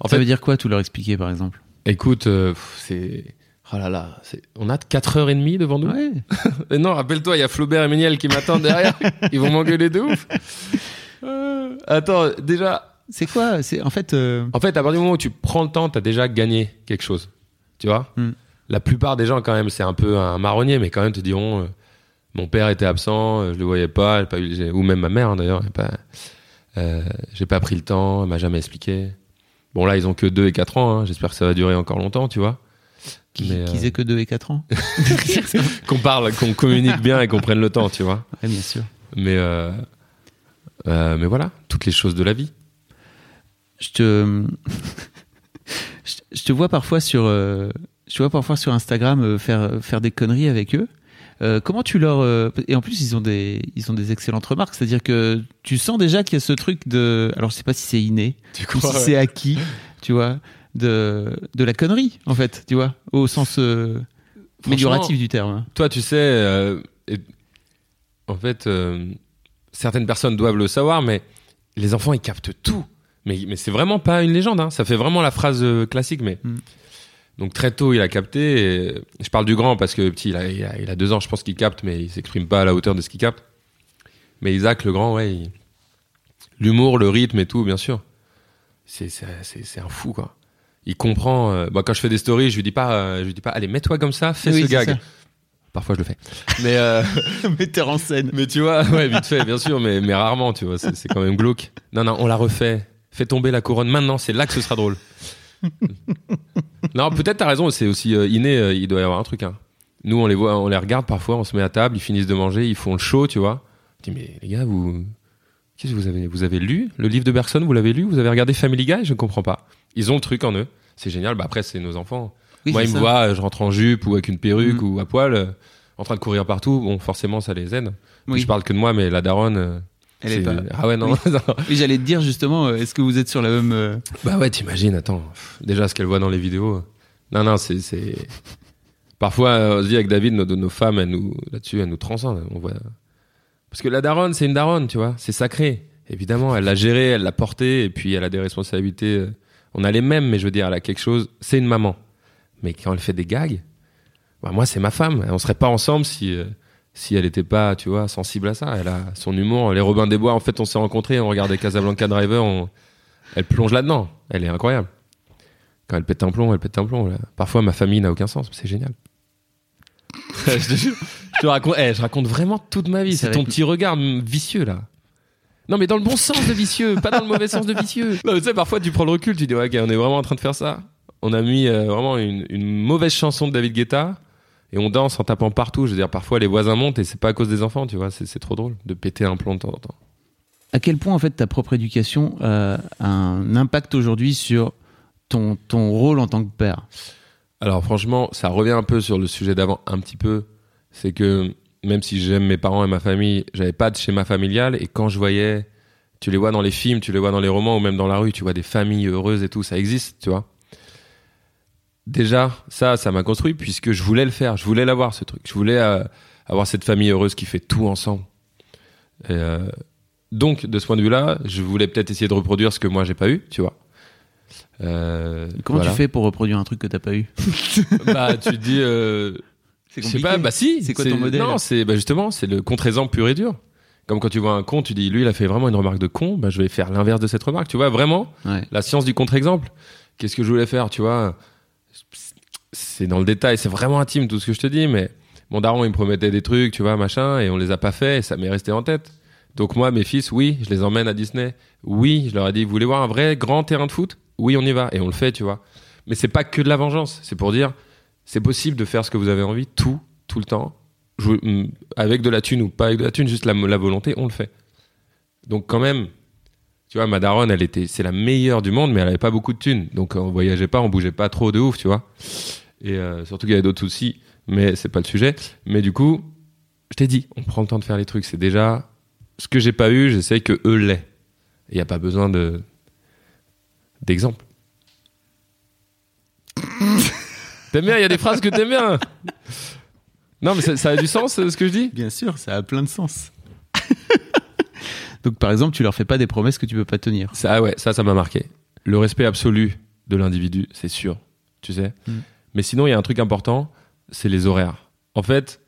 En Ça fait, veut dire quoi, tout leur expliquer, par exemple? Écoute, euh, c'est. Oh là là, on a 4h30 devant nous. Ouais. Et non, rappelle-toi, il y a Flaubert et Méniel qui m'attendent derrière. Ils vont m'engueuler de ouf. Euh, attends, déjà. C'est quoi C'est en fait. euh, En fait, à partir du moment où tu prends le temps, t'as déjà gagné quelque chose. Tu vois Hmm. La plupart des gens, quand même, c'est un peu un marronnier, mais quand même, te diront euh, Mon père était absent, euh, je le voyais pas, eu- ou même ma mère, hein, d'ailleurs, j'ai pas, euh, j'ai pas pris le temps, elle m'a jamais expliqué. Bon, là, ils ont que 2 et 4 ans, hein, j'espère que ça va durer encore longtemps, tu vois. qu'ils euh, aient que 2 et 4 ans. qu'on parle, qu'on communique bien et qu'on prenne le temps, tu vois. Ouais, bien sûr. Mais, euh, euh, mais voilà, toutes les choses de la vie. Je te, je, te vois parfois sur, euh, je te vois parfois sur Instagram euh, faire faire des conneries avec eux. Euh, comment tu leur euh, et en plus ils ont des ils ont des excellentes remarques, c'est-à-dire que tu sens déjà qu'il y a ce truc de alors je sais pas si c'est inné Tu ou si c'est acquis, tu vois, de de la connerie en fait, tu vois, au sens euh, amélioratif du terme. hein. Toi, tu sais, et- en fait, certaines personnes doivent le savoir, mais les enfants, ils captent tout. Mais, mais c'est vraiment pas une légende, hein. ça fait vraiment la phrase euh, classique, mais Mm. Donc très tôt, il a capté. et je parle du grand parce que petit, il a, il a, il a deux ans, je pense qu'il capte, mais il s'exprime pas à la hauteur de ce qu'il capte. Mais Isaac, le grand, ouais, il- l'humour, le rythme et tout, bien sûr. C'est c'est c'est- c'est un fou quoi. Il comprend. euh, bah, quand je fais des stories, je lui dis pas, euh, je lui dis pas, allez, mets-toi comme ça, fais Oui, ce gag. ça. Parfois, je le fais. Mais euh, Metteur en scène. mais tu vois, ouais, vite fait, bien sûr, mais, mais rarement, tu vois, c'est c'est quand même glauque. Non, non, on la refait. Fais tomber la couronne maintenant, c'est là que ce sera drôle. non, peut-être t'as raison, c'est aussi euh, inné, euh, il doit y avoir un truc. Hein. Nous, on les voit, on les regarde parfois, on se met à table, ils finissent de manger, ils font le show, tu vois. Je dis, mais les gars, vous. Qu'est-ce que vous avez Vous avez lu le livre de Bergson Vous l'avez lu Vous avez regardé Family Guy? Je ne comprends pas. Ils ont le truc en eux. C'est génial. Bah après, c'est nos enfants. Oui, Moi, ils me voient, je rentre en jupe ou avec une perruque Mm. ou à poil, euh, en train de courir partout. Bon, forcément, ça les aide. Oui. Je parle que de moi, mais la daronne. Elle est c'est- pas- Ah ouais, non. Oui, j'allais te dire justement, euh, est-ce que vous êtes sur la même. euh, bah ouais, t'imagines, attends. Déjà, ce qu'elle voit dans les vidéos. Non, non, c'est. c'est- Parfois, euh, on se dit avec David, nos, nos femmes, elles nous, là-dessus, elles nous transcendent. On voit... Parce que la daronne, c'est une daronne, tu vois. C'est sacré. Évidemment, elle l'a géré, elle l'a porté, et puis elle a des responsabilités. On a les mêmes, mais je veux dire, elle a quelque chose. C'est une maman. Mais quand elle fait des gags, bah moi, c'est ma femme. On serait pas ensemble si. euh, si elle était pas, tu vois, sensible à ça, elle a son humour. Les Robins des Bois, en fait, on s'est rencontrés, on regardait Casablanca Driver, on- elle plonge là-dedans. Elle est incroyable. Quand elle pète un plomb, elle pète un plomb. là. Parfois, ma famille n'a aucun sens, mais c'est génial. je te jure, je te raconte, eh, je raconte vraiment toute ma vie. C'est ton petit regard vicieux, là. Non, mais dans le bon sens de vicieux, pas dans le mauvais sens de vicieux. Non, mais tu sais, parfois, tu prends le recul, tu dis, ouais, ok, on est vraiment en train de faire ça. On a mis euh, vraiment une, une mauvaise chanson de David Guetta et on danse en tapant partout. Je veux dire, parfois, les voisins montent et c'est pas à cause des enfants, tu vois. C'est c'est trop drôle de péter un plomb de temps en temps. À quel point en fait ta propre éducation euh, a un impact aujourd'hui sur ton, ton rôle en tant que père? Alors franchement, ça revient un peu sur le sujet d'avant, un petit peu. C'est que même si j'aime mes parents et ma famille, j'avais pas de schéma familial. Et quand je voyais, tu les vois dans les films, tu les vois dans les romans ou même dans la rue, tu vois des familles heureuses et tout, ça existe, tu vois. Déjà, ça, ça m'a construit puisque je voulais le faire, je voulais l'avoir ce truc. Je voulais euh, avoir cette famille heureuse qui fait tout ensemble. Et, euh, donc, de ce point de vue-là, je voulais peut-être essayer de reproduire ce que moi j'ai pas eu, tu vois. Euh, Comment voilà. tu fais pour reproduire un truc que t'as pas eu Bah, tu te dis. Je sais pas, bah si. C'est quoi ton modèle Non, c'est bah justement, c'est le contre-exemple pur et dur. Comme quand tu vois un con, tu dis, lui, il a fait vraiment une remarque de con, bah je vais faire l'inverse de cette remarque. Tu vois, vraiment, Ouais. la science du contre-exemple. Qu'est-ce que je voulais faire, tu vois? C'est dans le détail, c'est vraiment intime tout ce que je te dis, mais mon daron, il me promettait des trucs, tu vois, machin, et on les a pas fait, et ça m'est resté en tête. Donc moi, mes fils, oui, je les emmène à Disney. Oui, je leur ai dit, vous voulez voir un vrai grand terrain de foot? Oui, on y va, et on le fait, tu vois. Mais c'est pas que de la vengeance, c'est pour dire, c'est possible de faire ce que vous avez envie, tout, tout le temps, mm, avec de la thune ou pas avec de la thune, juste la, la volonté, on le fait. Donc quand même, tu vois, ma daronne, elle était, c'est la meilleure du monde, mais elle avait pas beaucoup de thunes. Donc on voyageait pas, on bougeait pas trop de ouf, tu vois. Et euh, surtout qu'il y avait d'autres soucis, mais c'est pas le sujet. Mais du coup, je t'ai dit, on prend le temps de faire les trucs. C'est déjà ce que j'ai pas eu, j'essaie que eux l'aient. Il y a pas besoin de d'exemple. t'aimes bien Il y a des phrases que t'aimes bien. Non, mais ça, ça a du sens euh, ce que je dis? Bien sûr, ça a plein de sens. Donc par exemple, tu leur fais pas des promesses que tu peux pas tenir. Ça, ah ouais, ça, ça m'a marqué. Le respect absolu de l'individu, c'est sûr, tu sais? Mm. Mais sinon, il y a un truc important, c'est les horaires. En fait,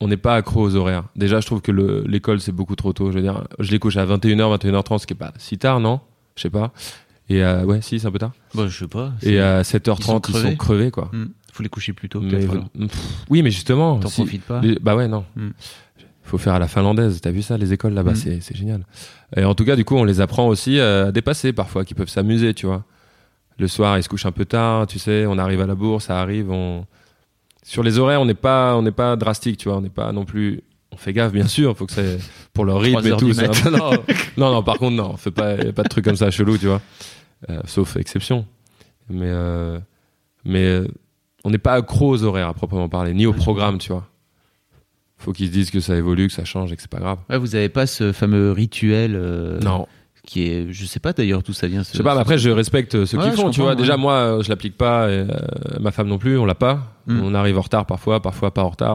on n'est pas accro aux horaires. Déjà, je trouve que le- l'école, c'est beaucoup trop tôt. Je veux dire, je les couche à 21h, 21h30, ce qui est pas si tard, non? Je sais pas. Et euh, ouais, si, c'est un peu tard. Bon, je sais pas. Et à Ils 7h30, sont ils sont crevés. crevés, quoi. Hmm. Faut les coucher plus tôt. Mais- pff, oui, mais justement, T'en si- profites pas. bah ouais, non. Mm. Faut faire à la finlandaise. T'as vu ça, les écoles là-bas, Mm. c'est c'est génial. Et en tout cas, du coup, on les apprend aussi à dépasser parfois, qu'ils peuvent s'amuser, tu vois. Le soir, ils se couchent un peu tard, tu sais. On arrive à la bourse, ça arrive. On... Sur les horaires, on n'est pas, on n'est pas drastique, tu vois. On n'est pas non plus. On fait gaffe, bien sûr. Faut que c'est pour leur rythme et tout. peu- non, non, non, Par contre, non. On fait pas, y a pas de trucs comme ça chelou, tu vois. Euh, sauf exception. Mais, euh, mais euh, on n'est pas accro aux horaires à proprement parler, ni au programme, tu vois. Faut qu'ils se disent que ça évolue, que ça change et que c'est pas grave. Ouais, vous avez pas ce fameux rituel euh, non, qui est, je sais pas d'ailleurs d'où ça vient. Ce, je sais pas, mais après je respecte ceux Ouais, qui font, tu vois. ouais. Déjà moi, je l'applique pas, et, euh, ma femme non plus, on l'a pas. Mm. On arrive en retard parfois, parfois pas en retard.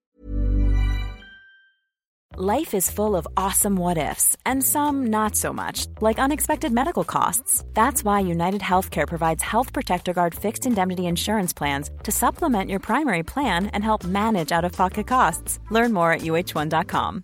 Life is full of awesome what ifs, and some not so much, like unexpected medical costs. That's why United Healthcare provides Health Protector Guard fixed indemnity insurance plans to supplement your primary plan and help manage out of pocket costs. Learn more at uh1.com.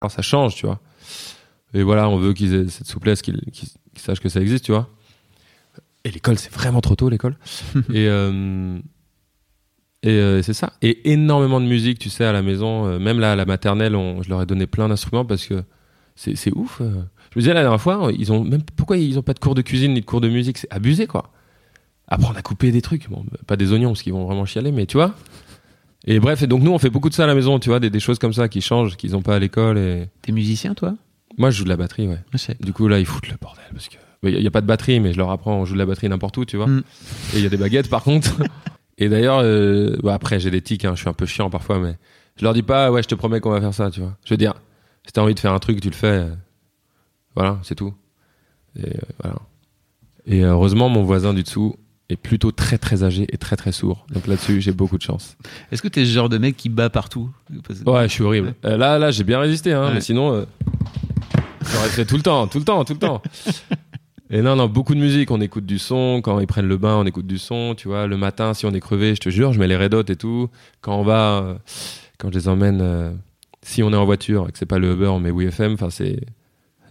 Alors ça change, tu vois. Et voilà, on veut qu'ils aient cette souplesse, qu'ils sachent que ça existe, tu vois. Et l'école, c'est vraiment trop tôt, l'école. et euh, et euh, c'est ça. Et énormément de musique, tu sais, à la maison. Euh, même là, à la maternelle, on- je leur ai donné plein d'instruments parce que c'est ouf. Je me disais la dernière fois, ils ont même pourquoi ils ont pas de cours de cuisine ni de cours de musique? C'est abusé, quoi. Apprendre à couper des trucs, bon, pas des oignons parce qu'ils vont vraiment chialer, mais tu vois. Et bref, et donc nous, on fait beaucoup de ça à la maison, tu vois, des, des choses comme ça qui changent, qu'ils ont pas à l'école. Et T'es musicien, toi? Moi, je joue de la batterie, ouais. Je sais. Du coup, là, ils foutent le bordel parce que il n'y a, pas de batterie, mais je leur apprends, on joue de la batterie n'importe où, tu vois. Mm. Et il y a des baguettes, par contre. Et d'ailleurs, euh, bah, après, j'ai des tics, hein, je suis un peu chiant parfois, mais je leur dis pas, ouais, je te promets qu'on va faire ça, tu vois. Je veux dire, si t'as envie de faire un truc, tu le fais. euh, voilà, c'est tout. Et euh, voilà. Et heureusement, mon voisin du dessous est plutôt très très âgé et très très sourd. Donc là-dessus, j'ai beaucoup de chance. Est-ce que t'es ce genre de mec qui bat partout? Ouais, je suis horrible. Euh, là, là, j'ai bien résisté, hein, Ouais. mais sinon, euh, j'aurais fait tout le temps, tout le temps, tout le temps. Et non, non, beaucoup de musique. On écoute du son. Quand ils prennent le bain, on écoute du son. Tu vois, le matin, si on est crevé, je te jure, je mets les Red Hot et tout. Quand on va, euh, quand je les emmène, euh, si on est en voiture et que c'est pas le Uber, on met WeFM. Enfin, c'est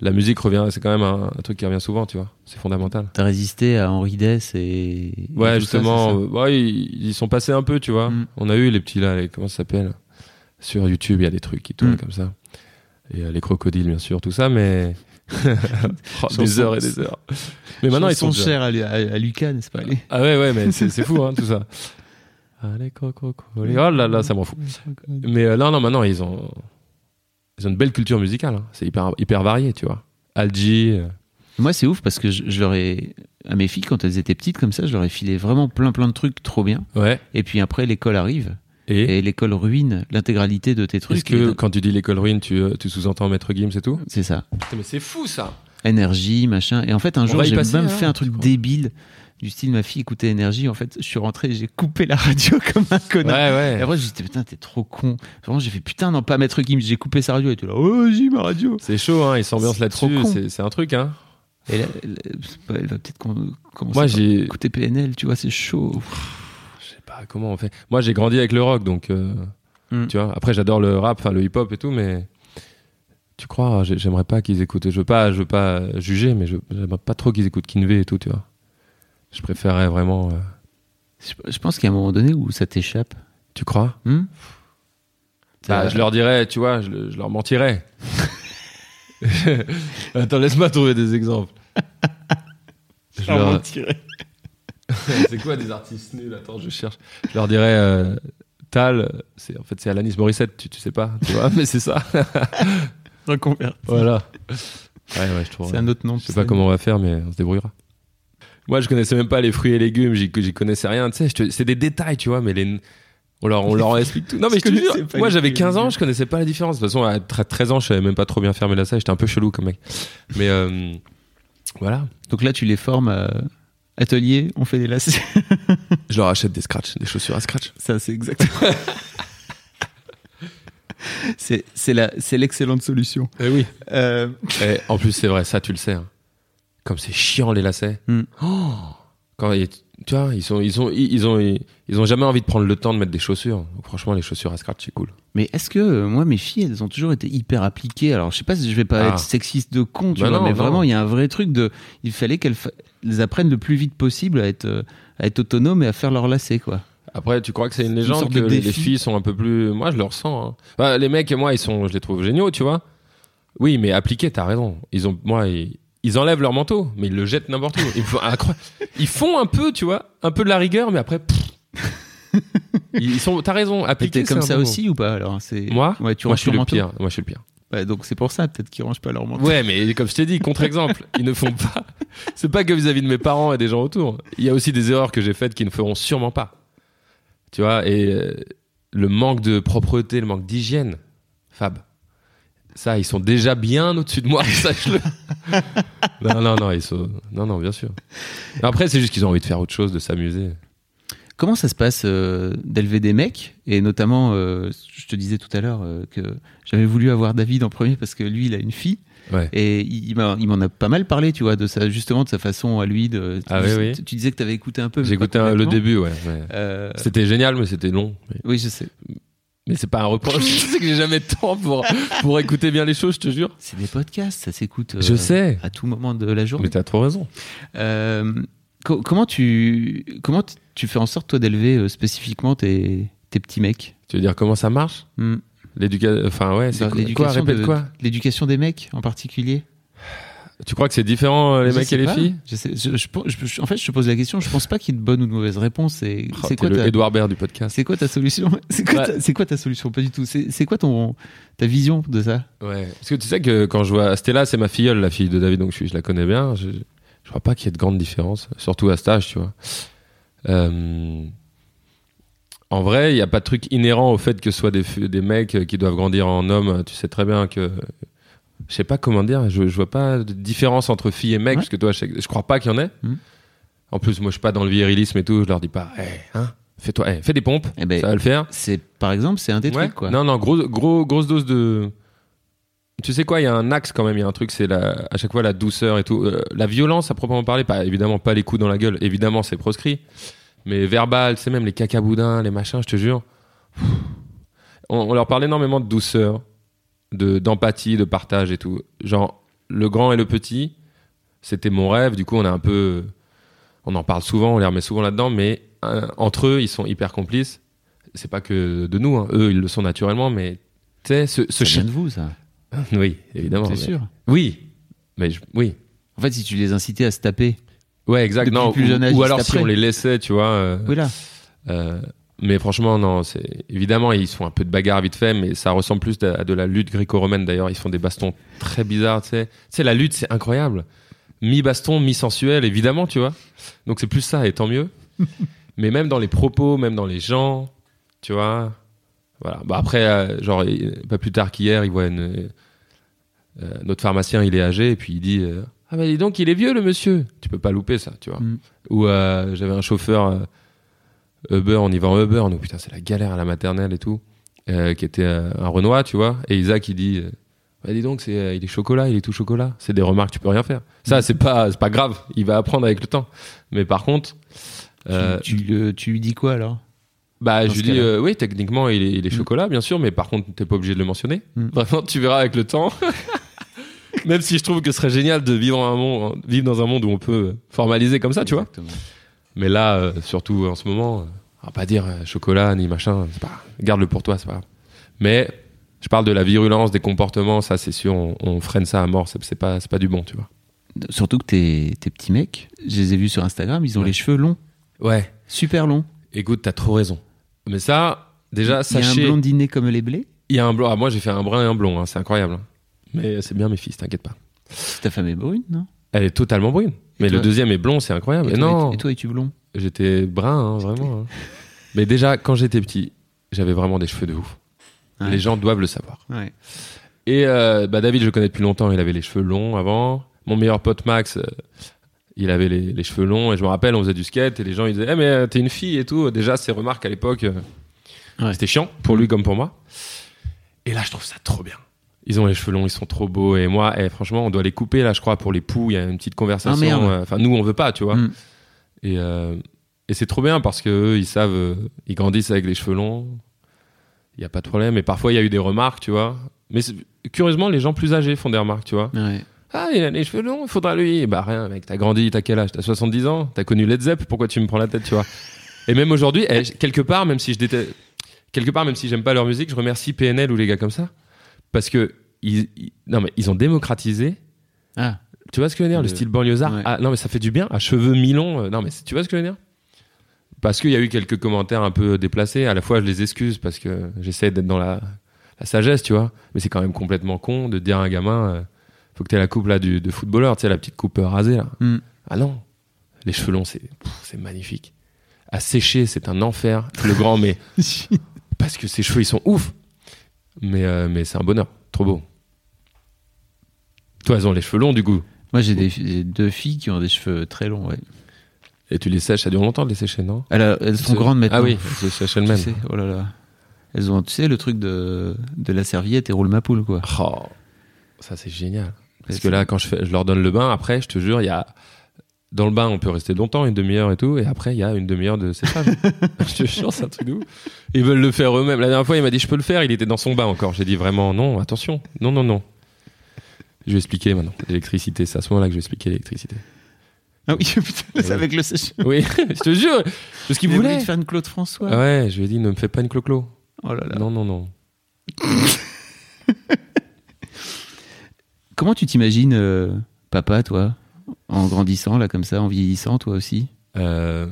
la musique revient. C'est quand même un, un truc qui revient souvent, tu vois. C'est fondamental. T'as résisté à Henri Dess et. Ouais, justement, ça euh, ouais, ils, ils sont passés un peu, tu vois. Mm. On a eu les petits là, les- comment ça s'appelle? Sur YouTube, il y a des trucs qui tournent Mm. comme ça. Et euh, les crocodiles, bien sûr, tout ça, mais Oh, des heures et des heures. Mais maintenant, ils sont chers chers. à, à, à Lucas, n'est-ce pas allez. Ah ouais, ouais, mais c'est c'est fou, hein, tout ça. Allez, crocodiles. Oh là là, ça m'en fout. Mais euh, non, non, maintenant, ils ont, ils ont une belle culture musicale. hein. C'est hyper, hyper varié, tu vois. Algie. euh, Moi, c'est ouf parce que je, je leur ai. À mes filles, quand elles étaient petites comme ça, je leur ai filé vraiment plein plein de trucs trop bien. ouais. Et puis après, l'école arrive. Et, Et l'école ruine l'intégralité de tes trucs. est-ce que quand tu dis l'école ruine, tu, euh, tu sous-entends Maître Gims et tout? C'est ça. Putain, mais c'est fou ça Énergie, machin. Et en fait, un jour, va y j'ai même hein, fait un truc débile. Du style, ma fille écoutait énergie. En fait, je suis rentré, j'ai coupé la radio comme un Ouais, connard. Et ouais. après, j'ai dit, putain, t'es trop con. Vraiment, j'ai fait, putain, non, pas Maître Gims. J'ai coupé sa radio. Et tu là, oh, vas-y, ma radio. C'est chaud, hein, C'est trop là-dessus, c'est un truc, hein. Et là, elle, va peut-être com- commencer Moi, j'ai- écouter PNL, tu vois, c'est chaud. Je sais pas comment on fait. Moi, j'ai grandi avec le rock, donc euh, Mm. tu vois. Après, j'adore le rap, enfin le hip-hop et tout, mais tu crois, j'ai- j'aimerais pas qu'ils écoutent. Je veux pas, je veux pas juger, mais j'aimerais pas trop qu'ils écoutent Kinvey et tout, tu vois. Je préférerais vraiment. euh, Je, je pense qu'il y a un moment donné où ça t'échappe. Tu crois? Hmm? Bah, je leur dirais, tu vois, je, le- je leur mentirais. Attends, laisse-moi trouver des exemples. Je leur- c'est quoi des artistes nuls? Attends, je cherche. Je leur dirais euh, Tal, c'est en fait c'est Alanis Morissette, tu, tu sais pas, tu vois, mais c'est ça. Reconverti. voilà. Ouais, ouais, je trouve. C'est un autre nom. Je sais pas comment on va faire, mais on se débrouillera. Moi, je connaissais même pas les fruits et légumes, j'y connaissais rien. Tu sais, c'est des détails, tu vois, mais les. On leur, on leur explique tout. Non, mais Je je te jure, moi j'avais fruits et 15 ans, je connaissais pas la différence. De toute façon, à 13 ans, je savais même pas trop bien faire mes lacets, j'étais un peu chelou comme mec. Mais euh, voilà. Donc là, tu les formes à atelier, on fait des lacets. Je leur achète des scratchs, des chaussures à scratch. Ça, c'est exactement. c'est la l'excellente solution. Eh oui. Euh, Et en plus, c'est vrai, ça tu le sais. hein. Comme c'est chiant les lacets. Hmm. Oh Quand ils- tu vois, ils sont, ils sont, ils, ils ont, ils ont jamais envie de prendre le temps de mettre des chaussures. Franchement, les chaussures à scratch, c'est cool. mais est-ce que euh, moi, mes filles, elles ont toujours été hyper appliquées? Alors, je sais pas si je vais pas Ah. être sexiste de con, tu Bah vois, non, mais non. vraiment, il y a un vrai truc de. Il fallait qu'elles fa- apprennent le plus vite possible à être euh, à être autonomes et à faire leurs lacets, quoi. Après, tu crois que c'est une légende que les, filles sont un peu plus. Moi, je le ressens. hein. Bah, les mecs et moi, ils sont, je les trouve géniaux, tu vois. Oui, mais appliqués, t'as raison. Ils ont, moi, ils, ils enlèvent leur manteau, mais ils le jettent n'importe où. Ils font, incroyable. ils font un peu, tu vois, un peu de la rigueur, mais après, pff, Ils sont, t'as raison, T'es appliquer comme ça aussi ou pas alors c'est Moi, Ouais, tu moi je suis le manteau pire. Moi je suis le pire. Ouais, donc c'est pour ça peut-être qu'ils rangent pas leur manteau. Ouais, mais comme je t'ai dit, contre-exemple, ils ne font pas. C'est pas que vis-à-vis de mes parents et des gens autour. Il y a aussi des erreurs que j'ai faites qui ne feront sûrement pas. Tu vois, et euh, le manque de propreté, le manque d'hygiène, Fab. Ça, ils sont déjà bien au-dessus de moi, sache-le. non, non, non, ils sont. Non, non, bien sûr. Après, c'est juste qu'ils ont envie de faire autre chose, de s'amuser. Comment ça se passe euh, d'élever des mecs? Et notamment, euh, je te disais tout à l'heure euh, que j'avais voulu avoir David en premier parce que lui, il a une fille. Ouais. Et il, il m'en a pas mal parlé, tu vois, de ça, justement, de sa façon à lui. De, Ah tu, oui, oui. tu- disais que tu avais écouté un peu. J'ai écouté le début, ouais. ouais. C'était génial, mais c'était long. Oui, je sais. Mais c'est pas un reproche. je sais que j'ai jamais de temps pour, pour écouter bien les choses, je te jure. C'est des podcasts, ça s'écoute. euh, Je sais. À tout moment de la journée. Mais t'as trop raison. Euh, co- comment tu comment tu fais en sorte toi d'élever euh, spécifiquement tes, tes petits mecs? Tu veux dire comment ça marche? Hmm. L'éducation. Enfin, ouais, c'est quoi, Répète de- quoi? L'éducation des mecs en particulier? Tu crois que c'est différent, euh, les Je mecs et les pas. filles je sais- je- En fait, je te pose la question. Je pense pas qu'il y ait de bonne ou de mauvaise réponse. C'est Oh, quoi le ta Edouard Baird du podcast. c'est quoi ta solution? C'est quoi, Ouais. ta- c'est quoi ta solution? Pas du tout. C'est quoi ton ta vision de ça? Ouais. Parce que tu sais que quand je vois Stella, c'est ma filleule, la fille de David, donc je, la connais bien. Je, je crois pas qu'il y ait de grandes différences, surtout à cet âge, tu vois. Euh, En vrai, il n'y a pas de truc inhérent au fait que ce soit des, des mecs qui doivent grandir en hommes. Tu sais très bien que. Je sais pas comment dire, je, je vois pas de différence entre filles et mecs, Ouais. parce que toi, je, je crois pas qu'il y en ait. Mhm. En plus, moi, je suis pas dans le virilisme et tout, je leur dis pas, hey, hein, fais-toi, hey, fais des pompes, Eh ben, ça va le faire. C'est par exemple, c'est un des Ouais. trucs quoi. Non, non, gros, gros, grosse dose de. Tu sais quoi, il y a un axe quand même, il y a un truc, c'est la, à chaque fois la douceur et tout. Euh, la violence, à proprement parler, pas, évidemment pas les coups dans la gueule, évidemment c'est proscrit. Mais verbal, c'est même les cacaboudins, les machins, je te jure. On, on leur parle énormément de douceur, de, d'empathie, de partage et tout. Genre, le grand et le petit, c'était mon rêve, du coup on a un peu. On en parle souvent, on les remet souvent là-dedans, mais euh, entre eux, ils sont hyper complices. C'est pas que de nous, hein. eux ils le sont naturellement, mais tu sais, ce, ce chien. de vous ça. Oui, évidemment. C'est mais- sûr? Oui, mais je- oui. En fait, si tu les incitais à se taper. Ouais, exact. Non, plus ou, jeune âge, ou alors si on les laissait, tu vois. euh, Oui là. euh, mais franchement, non, c'est évidemment ils font un peu de bagarre vite fait, mais ça ressemble plus à, de la lutte gréco-romaine. D'ailleurs, ils font des bastons très bizarres, tu sais. Tu sais, la lutte, c'est incroyable. Mi-baston, mi-sensuel, évidemment, tu vois. Donc c'est plus ça, et tant mieux. mais même dans les propos, même dans les gens, tu vois. Voilà. Bah après, euh, genre, pas plus tard qu'hier, il voit une, euh, notre pharmacien, il est âgé, et puis il dit euh, Ah, bah dis donc, il est vieux, le monsieur. Tu peux pas louper ça, tu vois. Mm. Ou j'avais un chauffeur Uber, on y va en Uber, nous, putain, c'est la galère à la maternelle et tout, euh, qui était euh, un Renoir, tu vois. Et Isaac, il dit euh, Bah, dis donc, c'est, il est chocolat, il est tout chocolat. C'est des remarques, tu peux rien faire. Ça, c'est pas, c'est pas grave, il va apprendre avec le temps. Mais par contre. euh, tu, tu, le- tu lui dis quoi alors? Bah, Dans je lui dis, euh, oui, techniquement, il est, il est Mm. chocolat, bien sûr, mais par contre, t'es pas obligé de le mentionner. Mm. Vraiment, tu verras avec le temps. Même si je trouve que ce serait génial de vivre, un monde, vivre dans un monde où on peut formaliser comme ça, tu vois. Mais là, euh, surtout en ce moment, euh, on va pas dire euh, chocolat ni machin, pas, garde-le pour toi, c'est pas grave. Mais je parle de la virulence, des comportements, ça c'est sûr, on, on freine ça à mort, c'est pas, pas du bon, tu vois. Surtout que tes, tes petits mecs, je les ai vus sur Instagram, ils ont Ouais. les cheveux longs, Ouais. super longs. Écoute, t'as trop raison. Mais ça, déjà, Il y a un sachez. blondinet comme les blés. Il y a un blond. Ah, moi, j'ai fait un brun et un blond, hein, c'est incroyable. hein. Mais c'est bien mes fils, t'inquiète pas. Ta femme est brune, non? Elle est totalement brune. Mais le deuxième est blond, c'est incroyable. et, Et toi, non, et toi, es-tu blond? J'étais brun, hein, vraiment. hein. Mais déjà, quand j'étais petit, j'avais vraiment des cheveux de ouf. Ouais. Les gens doivent le savoir. Ouais. Et euh, bah, David, je le connais depuis longtemps, il avait les cheveux longs avant. Mon meilleur pote Max, euh, il avait les, les cheveux longs. Et je me rappelle, on faisait du skate et les gens ils disaient Eh, mais euh, t'es une fille et tout. Déjà, ces remarques à l'époque, euh, Ouais. c'était chiant pour lui comme pour moi. Et là, je trouve ça trop bien. Ils ont les cheveux longs, ils sont trop beaux. Et moi, eh, franchement, on doit les couper là, je crois, pour les poux. Il y a une petite conversation. Ah, euh, Enfin, nous, on veut pas, tu vois. Mm. Et, euh, et c'est trop bien parce que eux, ils savent, euh, ils grandissent avec les cheveux longs. Il y a pas de problème. Et parfois, il y a eu des remarques, tu vois. Mais curieusement, les gens plus âgés font des remarques, tu vois. Ouais. Ah, il a les cheveux longs, il faudra lui. Bah rien, mec, t'as grandi, t'as quel âge? T'as 70 ans? T'as connu Led Zepp? Pourquoi tu me prends la tête, tu vois? Et même aujourd'hui, eh, quelque part, même si je déteste, quelque part, même si j'aime pas leur musique, je remercie PNL ou les gars comme ça, parce que ils, ils- non mais ils ont démocratisé. Ah, Tu vois ce que je veux dire Le Le- style banlieusard? Ouais. Ah, non mais ça fait du bien. À cheveux mi-longs. euh, non mais tu vois ce que je veux dire? Parce qu'il y a eu quelques commentaires un peu déplacés. À la fois, je les excuse parce que j'essaie d'être dans la, la sagesse, tu vois. Mais c'est quand même complètement con de dire à un gamin, euh, faut que tu aies la coupe là du, de footballeur, tu sais, la petite coupe euh, rasée là. Mm. Ah non, les cheveux longs, c'est magnifique. À sécher, c'est un enfer. Le grand, mais parce que ses cheveux, ils sont ouf. Mais, euh, mais c'est un bonheur, trop beau. Toi, elles ont les cheveux longs du coup. Moi, j'ai des- j'ai deux filles qui ont des cheveux très longs, ouais. Et tu les sèches, ça dure longtemps de les sécher, non? Elles, a- elles sont grandes maintenant. Ah oui, elles se sèchent Tu elles-mêmes. sais, oh là là. Elles ont, tu sais, le truc de, de la serviette et roule ma poule, quoi. Oh, ça c'est génial. Parce que là, quand je, fais, je leur donne le bain, après, je te jure, il y a. Dans le bain, on peut rester longtemps, une demi-heure et tout, et après, il y a une demi-heure de séchage. je te jure, c'est un truc de ouf. Ils veulent le faire eux-mêmes. La dernière fois, il m'a dit, je peux le faire, il était dans son bain encore. J'ai dit vraiment, non, attention, non, non, non. Je vais expliquer maintenant. L'électricité, c'est à ce moment-là que je vais expliquer l'électricité. Ah oui, putain, c'est avec le sèche. Oui, je te jure, parce qu'il Il voulait faire une Claude François. Ah ouais, je lui ai dit, ne me fais pas une clo-clo. Oh là là. Non, non, non. Comment tu t'imagines, euh, papa, toi, en grandissant, là, comme ça, en vieillissant, toi aussi Euh,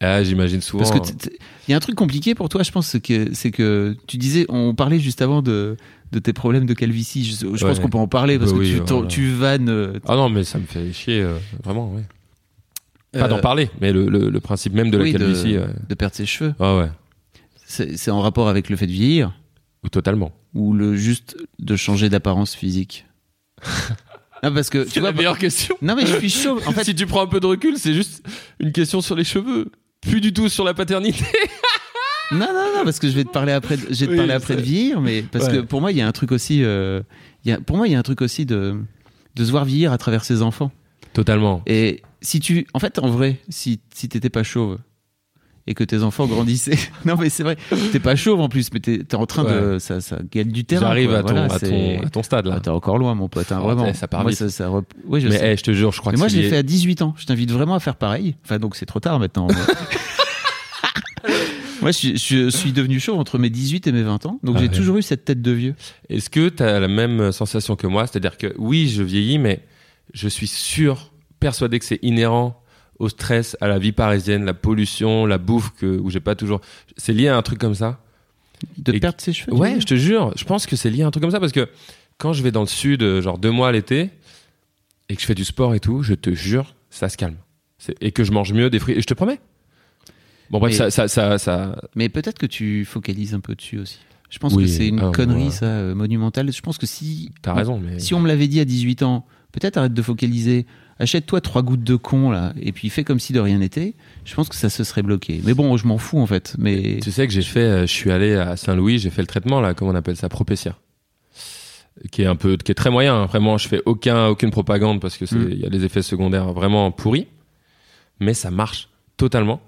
ah, j'imagine souvent. Parce que il y a un truc compliqué pour toi, je pense, c'est que, c'est que tu disais, on parlait juste avant de, de tes problèmes de calvitie. Je, je pense qu'on peut en parler parce Bah que oui, tu, voilà. tu vannes. euh, Ah non, mais ça me fait chier, euh, vraiment, ouais. Pas euh, d'en parler, mais le, le, le principe même de la oui, calvitie. de, ouais. de perdre ses cheveux. Ah ouais, C'est c'est en rapport avec le fait de vieillir ou totalement. ou le juste de changer d'apparence physique? Non, parce que tu C'est vois. la meilleure question. Non, mais je suis chaud. En fait, si tu prends un peu de recul, c'est juste une question sur les cheveux, plus du tout sur la paternité. Non, non, non, parce que je vais te parler après. De, je vais te Oui, parler après de vieillir, mais parce Ouais. que pour moi, il y a un truc aussi. euh, il y a, pour moi, il y a un truc aussi de de se voir vieillir à travers ses enfants. Totalement. Et si tu, en fait, en vrai, si si t'étais pas chauve et que tes enfants grandissaient, non mais c'est vrai, t'es pas chauve en plus, mais t'es es en train de, ça, ça gagne du terrain. J'arrive à, ton, Voilà, à, à ton stade là. Ah, t'es encore loin, mon pote, hein, Oh, vraiment. ça part moi, vite. ça, ça rep- Oui, je mais eh, je te jure, je crois Mais que moi, je l'ai fait à 18 ans. Je t'invite vraiment à faire pareil. Enfin, donc c'est trop tard maintenant. moi, je, suis- je suis devenu chaud entre mes 18 et mes 20 ans. Donc Ah j'ai ouais. toujours eu cette tête de vieux. Est-ce que tu as la même sensation que moi? C'est-à-dire que oui, je vieillis, mais je suis sûr, persuadé que c'est inhérent au stress, à la vie parisienne, la pollution, la bouffe que, où j'ai pas toujours. C'est lié à un truc comme ça. De Et- perdre ses cheveux. Ouais, je te jure, je pense que c'est lié à un truc comme ça parce que quand je vais dans le sud, euh, genre deux mois l'été, et que je fais du sport et tout, je te jure, ça se calme. Et que je mange mieux des fruits, et je te promets. Bon, bref, Mais- ça, ça, ça, ça- Mais peut-être que tu focalises un peu dessus aussi. Je pense Oui, que c'est une ah, connerie, ouais. ça, euh, monumentale. Je pense que si. T'as raison, mais. Si on me l'avait dit à 18 ans, peut-être arrête de focaliser. Achète-toi trois gouttes de con, là, et puis fais comme si de rien n'était. Je pense que ça se serait bloqué. Mais bon, je m'en fous, en fait. Mais. Tu sais que j'ai fait, euh, je suis allé à Saint-Louis, j'ai fait le traitement là, comment on appelle ça, Propécia, qui est un peu, qui est très moyen. hein. Vraiment, je fais aucun, aucune propagande parce que Mm. il y a des effets secondaires vraiment pourris, mais ça marche totalement,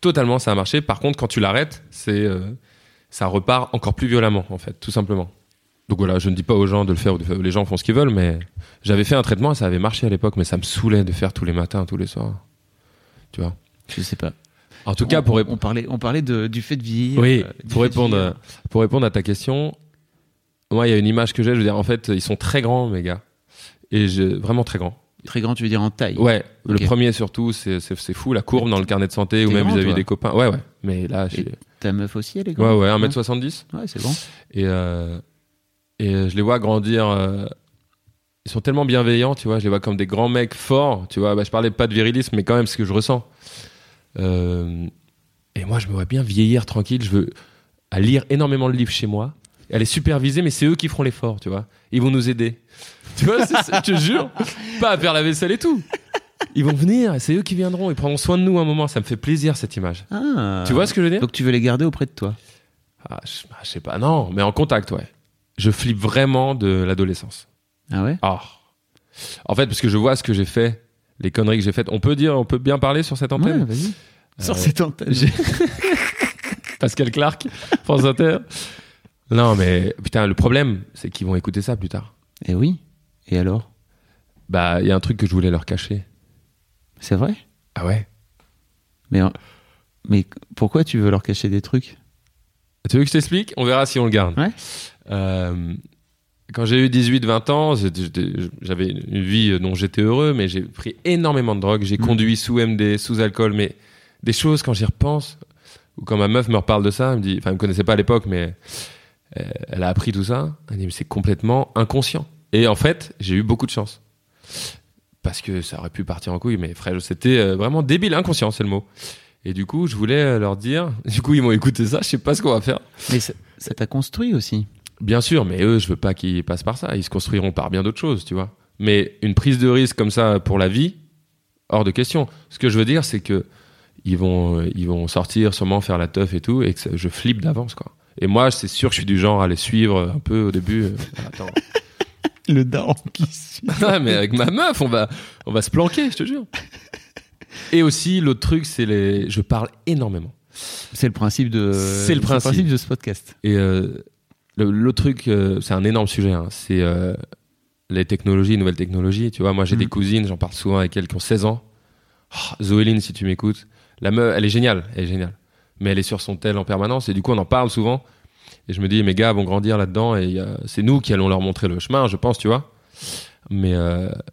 totalement, ça a marché. Par contre, quand tu l'arrêtes, c'est, euh, ça repart encore plus violemment en fait, tout simplement. Donc voilà, je ne dis pas aux gens de le faire- les gens font ce qu'ils veulent, mais j'avais fait un traitement, et ça avait marché à l'époque, mais ça me saoulait de faire tous les matins, tous les soirs. Tu vois. Je sais pas. En tout cas, pour on, on parlait, on parlait de, du fait de vieillir. oui, euh, pour répondre, vieillir. pour répondre à ta question, moi, il y a une image que j'ai. Je veux dire, en fait, ils sont très grands, mes gars, et je, vraiment très grands. Très grand, tu veux dire en taille. Ouais, le premier surtout, c'est fou, la courbe dans le carnet de santé ou même vis-à-vis des copains. Ouais, ouais. Mais là, Et ta meuf aussi, elle est Ouais, grande ouais, 1m70. Ouais, c'est bon. Et, euh, et je les vois grandir. euh, ils sont tellement bienveillants, tu vois. Je les vois comme des grands mecs forts, tu vois. Bah, je parlais pas de virilisme, mais quand même ce que je ressens. Euh, et moi, je me vois bien vieillir tranquille. Je veux à lire énormément de livres chez moi, à les superviser, mais c'est eux qui feront l'effort, tu vois. Ils vont nous aider. Tu vois, je te jure. Pas à faire la vaisselle et tout. Ils vont venir, c'est eux qui viendront. Ils prendront soin de nous un moment. Ça me fait plaisir cette image. Ah. Tu vois ce que je veux dire? Donc tu veux les garder auprès de toi? Ah, je, ah, je sais pas, non, mais en contact, ouais. Je flippe vraiment de l'adolescence. Ah ouais? Ah. En fait, parce que je vois ce que j'ai fait, les conneries que j'ai faites. On peut dire, on peut bien parler sur cette Ouais, antenne vas-y. Sur Euh, cette antenne. j'ai- Pascal Clark, France Inter. Non, mais putain, le problème, c'est qu'ils vont écouter ça plus tard. Eh oui. Et alors? Bah, il y a un truc que je voulais leur cacher. C'est vrai? Ah ouais? Mais, mais pourquoi tu veux leur cacher des trucs? Tu veux que je t'explique? On verra si on le garde. Ouais. Euh, quand j'ai eu 18-20 ans, j'avais une vie dont j'étais heureux, mais j'ai pris énormément de drogue. J'ai Mhm. conduit sous MD, sous alcool, mais des choses quand j'y repense, ou quand ma meuf me reparle de ça, elle me dit, enfin, elle me connaissait pas à l'époque, mais euh, elle a appris tout ça. Elle dit, mais c'est complètement inconscient. Et en fait, j'ai eu beaucoup de chance. Parce que ça aurait pu partir en couille, mais frère, c'était euh, vraiment débile, inconscient, c'est le mot. Et du coup, je voulais euh, leur dire, du coup, ils m'ont écouté ça, je sais pas ce qu'on va faire. Mais ça t'a construit aussi. Bien sûr, mais eux, je veux pas qu'ils passent par ça. Ils se construiront par bien d'autres choses, tu vois. Mais une prise de risque comme ça pour la vie, hors de question. Ce que je veux dire, c'est que ils vont, euh, ils vont sortir, sûrement faire la teuf et tout, et que ça- je flippe d'avance, quoi. Et moi, c'est sûr que je suis du genre à les suivre un peu au début. euh, attends. Le daron qui suit. Ouais, mais avec ma meuf, on va, on va se planquer, je te jure. Et aussi, l'autre truc, c'est les. Je parle énormément. C'est le principe de. C'est le principe. de ce podcast. Et euh, le- l'autre truc, euh, c'est un énorme sujet. hein, c'est euh, les technologies, les nouvelles technologies. Tu vois, moi, j'ai Mm. des cousines, j'en parle souvent avec elles qui ont 16 ans. Oh, Zoéline, si tu m'écoutes, la meuf, elle est géniale, elle est géniale. Mais elle est sur son tel en permanence et du coup, on en parle souvent. Et je me dis, mes gars vont grandir là-dedans et euh, c'est nous qui allons leur montrer le chemin, je pense, tu vois. Mais,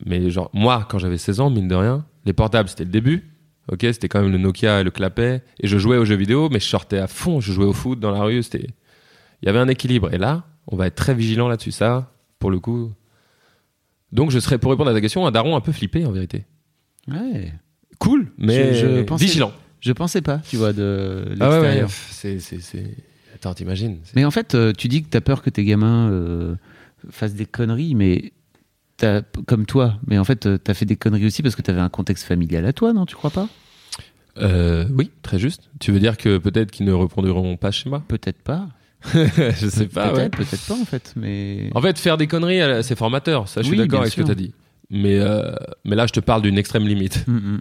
mais genre, moi, quand j'avais 16 ans, mine de rien, les portables, c'était le début. Ok, c'était quand même le Nokia et le clapet. Et je jouais aux jeux vidéo, mais je sortais à fond. Je jouais au foot dans la rue. C'était, il y avait un équilibre. Et là, on va être très vigilant là-dessus. Ça, pour le coup. Donc, je serais, pour répondre à ta question, un daron un peu flippé, en vérité. Ouais. Cool, mais Je- je pensais- vigilant. Je pensais pas, tu vois, de Ah ouais, ouais, l'extérieur. pff, c'est, c'est, c'est... Attends, t'imagines c'est- Mais en fait, euh, tu dis que t'as peur que tes gamins euh, fassent des conneries, mais t'as- comme toi. Mais en fait, euh, t'as fait des conneries aussi parce que t'avais un contexte familial à toi, non Tu crois pas? Euh, oui, très juste. Tu veux dire que peut-être qu'ils ne reproduiront pas chez moi Peut-être pas. Je sais pas. ouais. Peut-être, pas en fait. Mais En fait, faire des conneries, euh, c'est formateur. Ça, je suis Oui, d'accord avec ce que tu as dit. Mais, euh, mais là, je te parle d'une extrême limite. Mm, mm.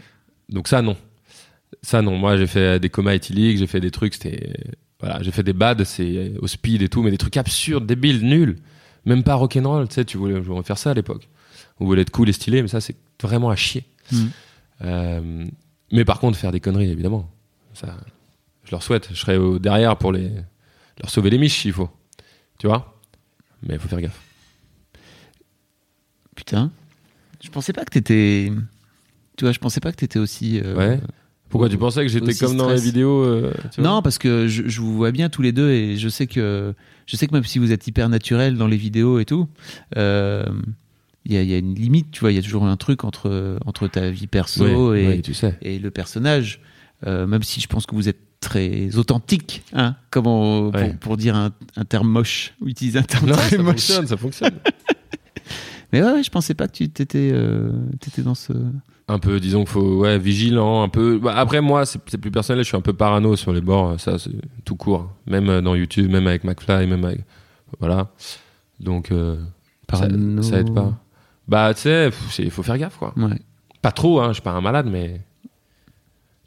Donc ça, non. Ça, non. Moi, j'ai fait des comas éthyliques, j'ai fait des trucs, c'était... Voilà, j'ai fait des bads, c'est au speed et tout, mais des trucs absurdes, débiles, nuls. Même pas rock'n'roll, tu sais, tu voulais, je voulais faire ça à l'époque. On voulait être cool et stylé, mais ça, c'est vraiment à chier. Mm. Euh, mais par contre, faire des conneries, évidemment. Ça, je leur souhaite. Je serai au- derrière pour les, leur sauver les miches s'il faut. Tu vois? Mais il faut faire gaffe. putain, je pensais pas que t'étais. Tu vois, je pensais pas que t'étais aussi. euh, Ouais. Pourquoi tu pensais que j'étais comme dans les stress. vidéos euh, tu vois? Non, parce que je, je vous vois bien tous les deux et je sais que je sais que même si vous êtes hyper naturel dans les vidéos et tout, euh, il y, a, il y a une limite, tu vois. Il y a toujours un truc entre entre ta vie perso et, ouais, tu sais. et le personnage. Euh, même si je pense que vous êtes très authentique, hein, comment Ouais. pour, pour dire un, un terme moche, ou utiliser un terme Non, très ça moche. fonctionne, ça fonctionne. Mais ouais, ouais, je pensais pas que tu t'étais euh, dans ce. un peu, disons qu'il faut, ouais, vigilant, un peu. Bah, après, moi, c'est plus personnel, je suis un peu parano sur les bords, ça, c'est tout court. Même euh, dans YouTube, même avec McFly, même avec. Voilà. Donc, euh, ça, Parano. ça aide pas. Bah, tu sais, il faut faire gaffe, quoi. Ouais. Pas trop, hein, je suis pas un malade, mais.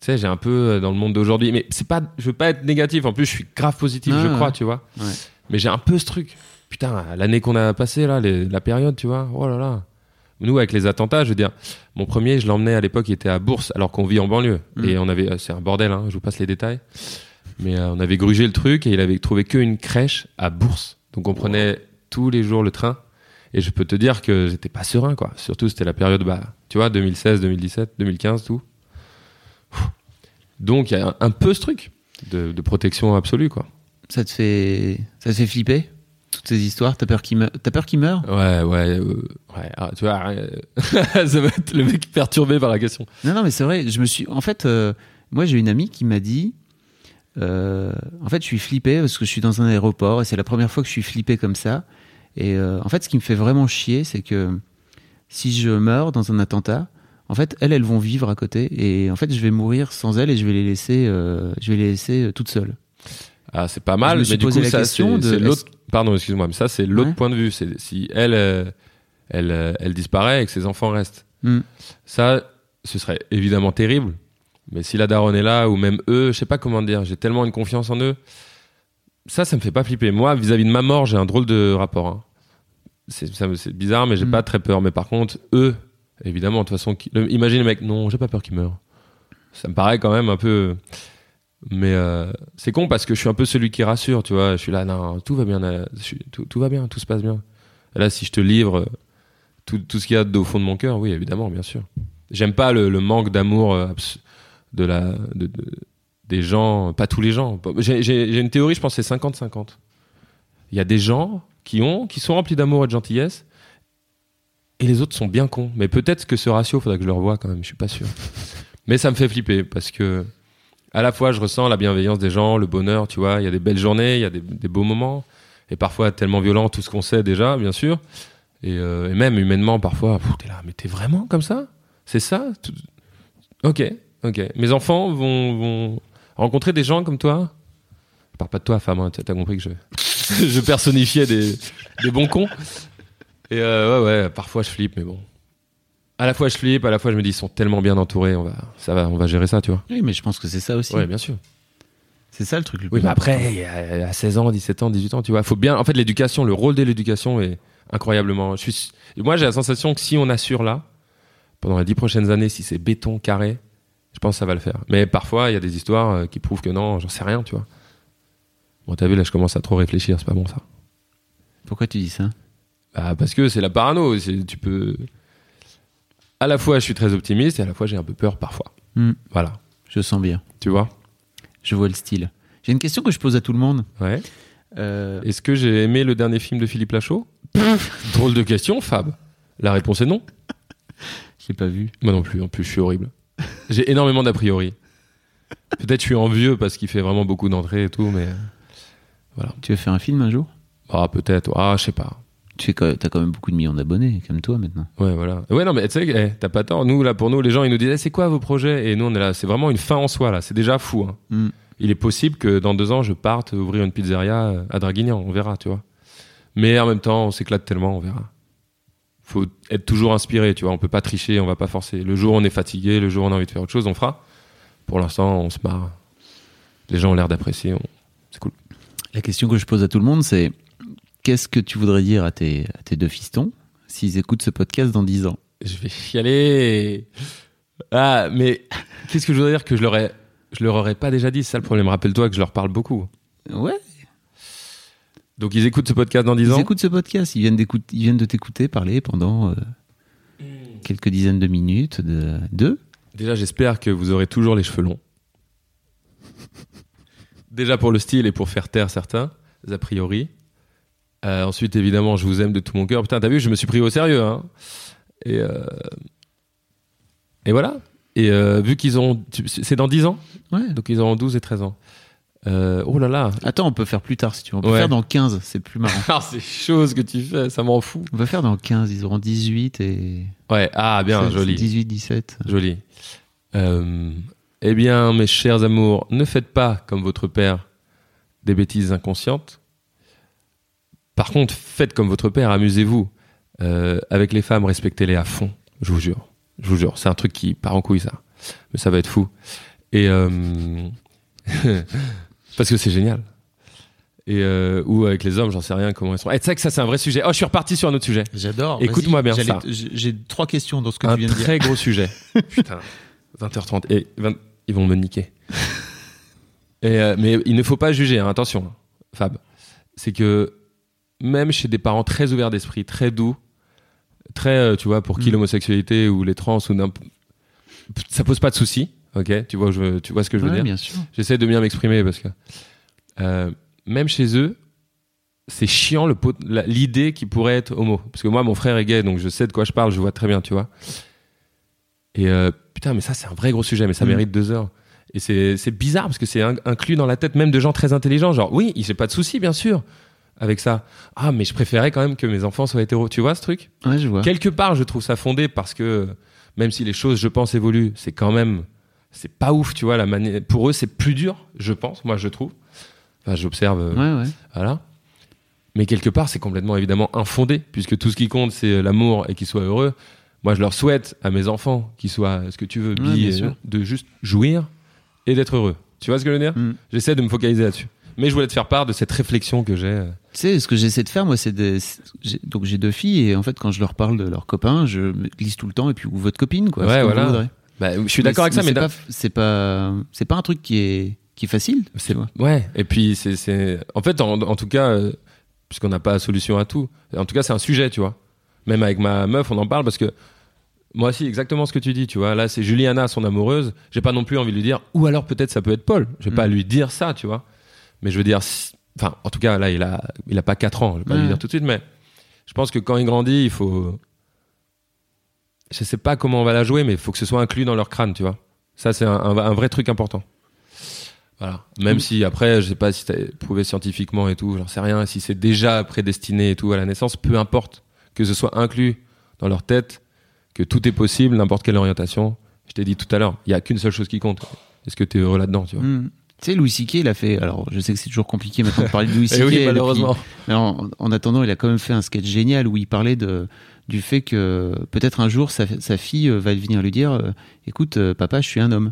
Tu sais, j'ai un peu euh, dans le monde d'aujourd'hui. Mais c'est pas, je veux pas être négatif, en plus, je suis grave positif, Ah, je ouais. crois, tu vois. Ouais. Mais j'ai un peu ce truc. Putain, l'année qu'on a passée, là, les- la période, tu vois. Oh là là. Nous, avec les attentats, je veux dire, mon premier, je l'emmenais à l'époque, il était à Bourse, alors qu'on vit en banlieue. Mm. Et on avait, euh, c'est un bordel, hein, je vous passe les détails. Mais euh, on avait grugé le truc et il avait trouvé qu'une crèche à Bourse. Donc on prenait tous les jours le train. Et je peux te dire que j'étais pas serein, quoi. Surtout, c'était la période, bah, tu vois, 2016, 2017, 2015, tout. Donc il y a un, un peu ce truc de, de protection absolue, quoi. Ça te fait ça te fait flipper toutes ces histoires? T'as peur qu'il meure. T'as peur qu'il meure? Ouais, ouais, euh, ouais. ah, tu vois, euh, ça va être le mec perturbé par la question. Non, non, mais c'est vrai. Je me suis. En fait, euh, moi, j'ai une amie qui m'a dit. en fait, je suis flippé parce que je suis dans un aéroport et c'est la première fois que je suis flippé comme ça. Et en fait, ce qui me fait vraiment chier, c'est que si je meurs dans un attentat, en fait, elles, elles vont vivre à côté et en fait, je vais mourir sans elles et je vais les laisser, euh, je vais les laisser euh, toutes seules. Ah, c'est pas mal, Je me suis mais du posé coup, la ça, question c'est de l'autre. Pardon, excuse-moi, mais ça, c'est l'autre Ouais. point de vue. C'est si elle, euh, elle, elle disparaît et que ses enfants restent. Hmm. Ça, ce serait évidemment terrible. Mais si la daronne est là, ou même eux, je sais pas comment dire, j'ai tellement une confiance en eux. Ça, ça me fait pas flipper. Moi, vis-à-vis de ma mort, j'ai un drôle de rapport. hein. C'est bizarre, mais j'ai Mm. pas très peur. Mais par contre, eux, évidemment, de toute façon, qui- imagine le mec, non, j'ai pas peur qu'il meure. Ça me paraît quand même un peu. Mais euh, c'est con parce que je suis un peu celui qui rassure, tu vois. Je suis là, non, tout va bien, euh, tout, va bien, tout se passe bien. Là, si je te livre euh, tout, tout ce qu'il y a au fond de mon cœur, oui, évidemment, bien sûr. J'aime pas le, manque d'amour de la, de- de- des gens, pas tous les gens. J'ai une théorie, je pense c'est 50-50. Il y a des gens qui ont, qui sont remplis d'amour et de gentillesse, et les autres sont bien cons. Mais peut-être que ce ratio, faudra que je le revoie quand même, je suis pas sûr. Mais ça me fait flipper parce que à la fois je ressens la bienveillance des gens, le bonheur, tu vois, il y a des belles journées, il y a des, des beaux moments, et parfois tellement violent tout ce qu'on sait déjà, bien sûr, et, euh, et même humainement parfois, t'es là, mais t'es vraiment comme ça? C'est ça? Tout- Ok, ok. Mes enfants vont, vont rencontrer des gens comme toi? Je parle pas de toi, femme, hein, t'as t'as compris que je, je personnifiais des, des bons cons. Et euh, ouais, ouais, parfois je flippe, mais bon. À la fois je flippe, à la fois je me dis ils sont tellement bien entourés, on va, ça va, on va gérer ça, tu vois. Oui, mais je pense que c'est ça aussi. Ouais, bien sûr. C'est ça le truc le Oui, plus mais après, à 16 ans, 17 ans, 18 ans, tu vois, faut bien. En fait, l'éducation, le rôle de l'éducation est incroyablement. Je suis, moi, j'ai la sensation que si on assure là, pendant les 10 prochaines années, si c'est béton carré, je pense que ça va le faire. Mais parfois, il y a des histoires euh, qui prouvent que non, j'en sais rien, tu vois. Bon, t'as vu, là, je commence à trop réfléchir, c'est pas bon ça. Pourquoi tu dis ça? Bah, parce que c'est la parano. Tu peux. À la fois, je suis très optimiste et à la fois, j'ai un peu peur parfois. Hmm, Voilà. Je sens bien. Tu vois? Je vois le style. J'ai une question que je pose à tout le monde. Ouais. Euh, Est-ce que j'ai aimé le dernier film de Philippe Lachaud? Drôle de question, Fab. La réponse est non. je l'ai pas vu. Moi non plus, en plus je suis horrible. J'ai énormément d'a priori. Peut-être je suis envieux parce qu'il fait vraiment beaucoup d'entrées et tout, mais Tu veux faire un film un jour? Ah peut-être, ah je sais pas. Tu fais quand- même beaucoup de millions d'abonnés, comme toi maintenant. Ouais voilà. Ouais non mais tu sais, eh, t'as pas tort. Nous là pour nous les gens ils nous disent eh, c'est quoi vos projets? Et nous on est là, c'est vraiment une fin en soi là. C'est déjà fou. hein. Hmm. Il est possible que dans deux ans je parte ouvrir une pizzeria euh, à Draguignan, on verra, tu vois. Mais en même temps on s'éclate tellement, on verra. Faut être toujours inspiré, tu vois. On peut pas tricher, on va pas forcer. Le jour où on est fatigué, le jour où on a envie de faire autre chose, on fera. Pour l'instant on se marre. Les gens ont l'air d'apprécier. on- C'est cool. La question que je pose à tout le monde, c'est qu'est-ce que tu voudrais dire à tes, à tes deux fistons s'ils écoutent ce podcast dans 10 ans? Je vais chialer. Ah, mais qu'est-ce que je voudrais dire que je leur ai, je leur aurais pas déjà dit? C'est ça le problème. Rappelle-toi que je leur parle beaucoup. Ouais. Donc ils écoutent ce podcast dans 10 Ils ans? écoutent ce podcast, ils viennent, ils viennent de t'écouter parler pendant euh, quelques dizaines de minutes, de deux. Déjà, j'espère que vous aurez toujours les cheveux longs. Déjà pour le style et pour faire taire certains, a priori. Euh, ensuite, évidemment, je vous aime de tout mon cœur. Putain, t'as vu, je me suis pris au sérieux. Hein. Et, euh, et voilà. Et euh, vu qu'ils ont. C'est dans 10 ans Ouais. Donc ils auront 12 et 13 ans. Oh là là. Attends, on peut faire plus tard si tu veux. On peut Ouais. faire dans 15, c'est plus marrant. Ah, c'est chaud ce que tu fais, ça m'en fout. on peut faire dans 15, ils auront 18 et. Ouais, ah bien, c'est- joli. 18, 17. Joli. Eh bien, mes chers amours, ne faites pas comme votre père des bêtises inconscientes. Par contre, faites comme votre père, amusez-vous. Euh, avec les femmes, respectez-les à fond. Je vous jure. Je vous jure. C'est un truc qui part en couille, ça. Mais ça va être fou. Et euh, parce que c'est génial. Et euh, ou avec les hommes, j'en sais rien comment ils sont. Et tu sais que ça, c'est un vrai sujet. Oh, je suis reparti sur un autre sujet. J'adore. Écoute-moi bien ça. J'ai trois questions dans ce que un tu viens de dire. très gros sujet. Putain, 20h30. Et 20 ils vont me niquer. Et, euh, mais il ne faut pas juger, hein, attention, hein, Fab. C'est que même chez des parents très ouverts d'esprit, très doux, très, euh, tu vois, pour qui Mm. l'homosexualité ou les trans, ou ça pose pas de soucis, ok? Tu vois, je, tu vois ce que je veux Ouais, dire? bien sûr. J'essaie de bien m'exprimer parce que euh, même chez eux, c'est chiant le pot- la- l'idée qu'il pourrait être homo. Parce que moi, mon frère est gay, donc je sais de quoi je parle, je vois très bien, tu vois? Et euh, putain, mais ça, c'est un vrai gros sujet, mais ça Mm. mérite deux heures. Et c'est c'est bizarre parce que c'est in- inclus dans la tête même de gens très intelligents. Genre, oui, j'ai pas de souci, bien sûr, avec ça. Ah, mais je préférais quand même que mes enfants soient hétéros. Tu vois ce truc? Ouais, je vois. Quelque part, je trouve ça fondé parce que même si les choses, je pense, évoluent, c'est quand même, c'est pas ouf, tu vois. La manière, pour eux, c'est plus dur, je pense. Moi, je trouve. Enfin, j'observe. euh, Ouais, ouais. Voilà. Mais quelque part, c'est complètement évidemment infondé, puisque tout ce qui compte, c'est l'amour et qu'ils soient heureux. Moi, je leur souhaite à mes enfants qu'ils soient, ce que tu veux, bi, bien et- sûr. de juste jouir et d'être heureux. Tu vois ce que je veux dire? Mm. J'essaie de me focaliser là-dessus. Mais je voulais te faire part de cette réflexion que j'ai. Tu sais, ce que j'essaie de faire, moi, c'est de. c'est- j'ai- Donc, j'ai deux filles, et en fait, quand je leur parle de leurs copains, je me glisse tout le temps, et puis, ou votre copine, quoi. Ouais, voilà. Bah, je suis d'accord avec ça, mais c'est pas, c'est pas, un truc qui est, qui est facile. C'est ouais. Et puis c'est en fait en, en tout cas euh, puisqu'on n'a pas solution à tout. En tout cas c'est un sujet tu vois. Même avec ma meuf on en parle parce que Moi aussi, exactement ce que tu dis, tu vois. Là, c'est Juliana, son amoureuse. J'ai pas non plus envie de lui dire, ou alors peut-être ça peut être Paul. Je vais pas Mm. lui dire ça, tu vois. Mais je veux dire, si- enfin, en tout cas, là, il a, il a pas 4 ans. Je vais pas Ouais. lui dire tout de suite, mais je pense que quand il grandit, il faut. Je sais pas comment on va la jouer, mais il faut que ce soit inclus dans leur crâne, tu vois. Ça, c'est un, un- un vrai truc important. Voilà. Même si après, je sais pas si c'est prouvé scientifiquement et tout, j'en sais rien. Si c'est déjà prédestiné et tout à la naissance, peu importe que ce soit inclus dans leur tête, que tout est possible, n'importe quelle orientation. Je t'ai dit tout à l'heure, il y a qu'une seule chose qui compte. Est-ce que tu es heureux là-dedans, tu vois? Mm. Tu sais, Louis C.K. il a fait. Alors, je sais que c'est toujours compliqué maintenant de parler de Louis Eh oui, depuis- malheureusement. Mais en, en attendant, il a quand même fait un sketch génial où il parlait de, du fait que peut-être un jour sa, sa fille euh, va venir lui dire euh, Écoute, euh, papa, je suis un homme.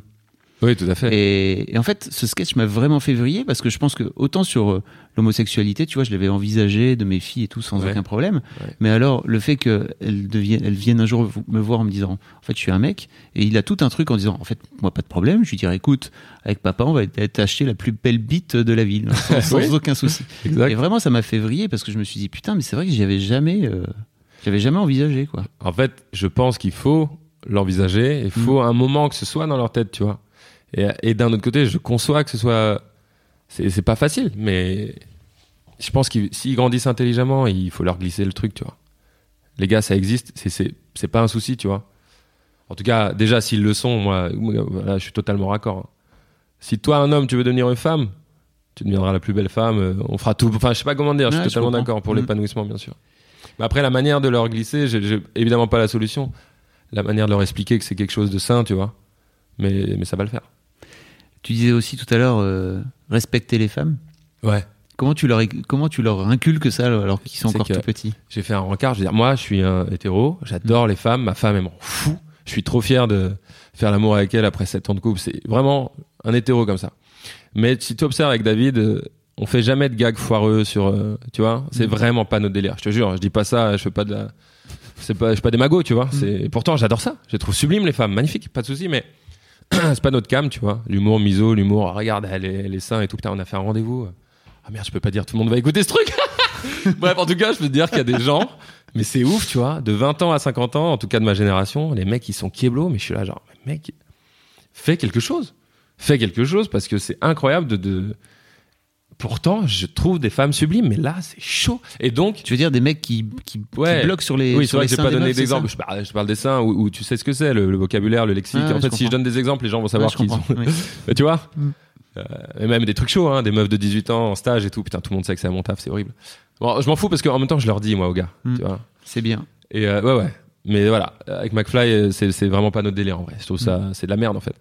Oui, tout à fait. Et, et en fait, ce sketch m'a vraiment fait vriller parce que je pense que autant sur euh, l'homosexualité, tu vois, je l'avais envisagé de mes filles et tout sans Ouais. aucun problème. Ouais. Mais alors, le fait qu'elles deviennent, elles viennent un jour me voir en me disant, en fait, je suis un mec, et il a tout un truc en disant, en fait, moi, pas de problème. Je lui dirais, écoute, avec papa, on va t'acheter la plus belle bite de la ville, sans, sans Oui. aucun souci. Exact. Et vraiment, ça m'a fait vriller parce que je me suis dit, putain, mais c'est vrai que j'y avais jamais, euh, j'avais jamais envisagé, quoi. En fait, je pense qu'il faut l'envisager. Il faut un moment que ce soit dans leur tête, tu vois. Et, et d'un autre côté, je conçois que ce soit. C'est pas facile, mais je pense qu'ils s'ils grandissent intelligemment, il faut leur glisser le truc, tu vois. Les gars, ça existe, c'est- pas un souci, tu vois. En tout cas, déjà, s'ils le sont, moi, voilà, je suis totalement raccord. hein. Si toi, un homme, tu veux devenir une femme, tu deviendras la plus belle femme, euh, on fera tout. Enfin, je sais pas comment dire, je suis totalement d'accord pour Mm. l'épanouissement, bien sûr. Mais après, la manière de leur glisser, j'ai j'ai évidemment pas la solution. La manière de leur expliquer que c'est quelque chose de sain, tu vois. Mais, mais ça va le faire. Tu disais aussi tout à l'heure, euh, respecter les femmes. Ouais. Comment tu leur, comment tu leur inculques ça alors qu'ils sont encore tout petits? J'ai fait un rencard. Je veux dire, moi, je suis un hétéro. J'adore les femmes. Ma femme, elle m'en fout. Je suis trop fier de faire l'amour avec elle après 7 ans de couple. C'est vraiment un hétéro comme ça. Mais si tu observes avec David, euh, on fait jamais de gags foireux sur, euh, tu vois. C'est vraiment pas notre délire. Je te jure. Je dis pas ça. Je fais pas de la, c'est pas, je suis pas des magots, tu vois. C'est, pourtant, j'adore ça. Je trouve sublimes, les femmes. Magnifiques. Pas de souci, mais c'est pas notre cam, tu vois. L'humour miso, l'humour, oh, regarde, elle est, et tout. Putain, on a fait un rendez-vous. Ah merde, je peux pas dire, tout le monde va écouter ce truc. Bref, en tout cas, je peux te dire qu'il y a des gens, mais c'est ouf, tu vois, de 20 ans à 50 ans, en tout cas de ma génération, les mecs, ils sont kieblos, mais je suis là, genre, mec, fais quelque chose. Fais quelque chose parce que c'est incroyable de. Pourtant, je trouve des femmes sublimes, mais là, c'est chaud. Et donc, Tu veux dire des mecs qui, qui, bloquent sur les oui, c'est sur vrai les que j'ai pas donné d'exemple. Je parle, je parle des seins où, où tu sais ce que c'est, le, le vocabulaire, le lexique. Ouais, en fait, si je donne des exemples, les gens vont savoir qui sont. Mais tu vois Mm. Euh, Et même des trucs chauds, hein, des meufs de 18 ans en stage et tout. Putain, tout le monde sait que c'est à mon taf, c'est horrible. Bon, je m'en fous parce qu'en même temps, je leur dis, moi, aux gars. Mm. Tu vois C'est bien. et euh, ouais, ouais. Mais voilà, avec McFly, euh, c'est vraiment pas notre délire en vrai. Je trouve ça, Mm. c'est de la merde en fait.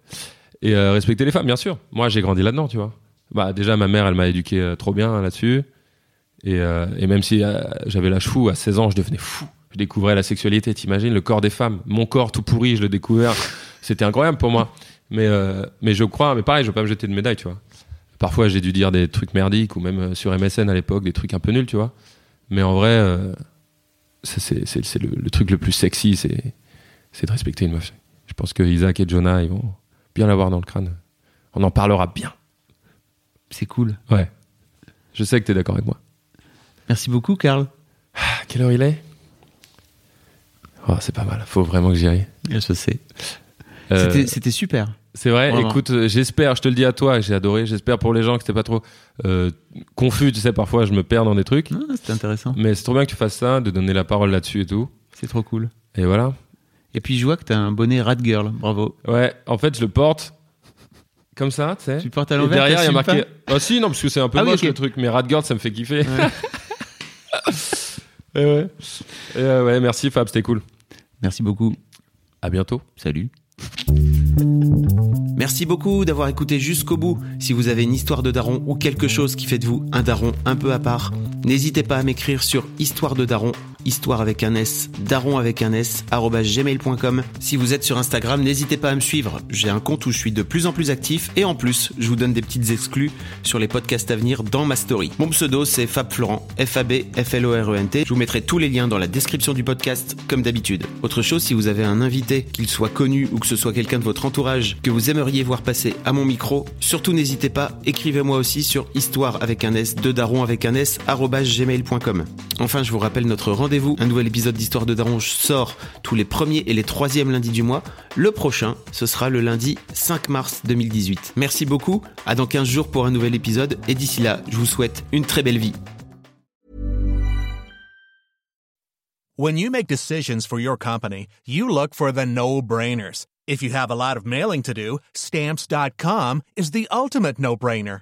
Et euh, respecter les femmes, bien sûr. Moi, j'ai grandi là-dedans, tu vois. Bah, déjà, ma mère, elle m'a éduqué euh, trop bien là-dessus. Et, euh, et même si euh, j'avais l'âge fou, à 16 ans, je devenais fou. Je découvrais la sexualité, t'imagines, le corps des femmes. Mon corps tout pourri, je le découvert. C'était incroyable pour moi. Mais, mais je crois, mais pareil, je veux pas me jeter de médaille, tu vois. Parfois, j'ai dû dire des trucs merdiques ou même sur MSN à l'époque, des trucs un peu nuls, tu vois. Mais en vrai, c'est le, le truc le plus sexy, c'est c'est de respecter une meuf. Je pense que Isaac et Jonah, ils vont bien l'avoir dans le crâne. On en parlera bien. C'est cool. Ouais. Je sais que t'es d'accord avec moi. Merci beaucoup, Karl. À quelle heure il est? Oh, c'est pas mal. Faut vraiment que j'y aille. Je sais. Euh, C'était- C'était super. C'est vrai, écoute, euh, j'espère, je te le dis à toi, j'ai adoré, j'espère pour les gens que c'était pas trop euh, confus, tu sais, parfois je me perds dans des trucs, Ah, C'était intéressant. mais c'est trop bien que tu fasses ça, de donner la parole là-dessus et tout. C'est trop cool. Et voilà. Et puis je vois que t'as un bonnet Rat Girl. Bravo. Ouais, en fait, je le porte comme ça, tu sais. Tu le portes à Et l'envers. derrière, il y a marqué. Ah si, non, parce que c'est un peu Ah oui, moche le truc, mais Radgirl, ça me fait kiffer. et ouais. Et euh, ouais, merci Fab, c'était cool. Merci beaucoup. À bientôt. Salut. Merci beaucoup d'avoir écouté jusqu'au bout. Si vous avez une histoire de daron ou quelque chose qui fait de vous un daron un peu à part, n'hésitez pas à m'écrire sur histoire de daron, histoire avec un S, daron avec un S, gmail.com. Si vous êtes sur Instagram, n'hésitez pas à me suivre. J'ai un compte où je suis de plus en plus actif et en plus, je vous donne des petites exclus sur les podcasts à venir dans ma story. Mon pseudo, c'est Fab Florent, F-A-B, F-L-O-R-E-N-T. Je vous mettrai tous les liens dans la description du podcast, comme d'habitude. Autre chose, si vous avez un invité, qu'il soit connu ou que ce soit quelqu'un de votre entourage, que vous aimeriez voir passer à mon micro, surtout n'hésitez pas, écrivez-moi aussi sur histoire avec un S, de daron avec un S, gmail.com. Enfin, je vous rappelle notre rendez Un nouvel épisode d'Histoire de Daron sort tous les premiers et les troisièmes lundis du mois. Le prochain, ce sera le lundi 5 mars 2018. Merci beaucoup. À dans 15 jours pour un nouvel épisode. Et d'ici là, je vous souhaite une très belle vie. When you make decisions for your company, you look for the no-brainers. If you have a lot mailing to do, stamps.com is the ultimate no-brainer.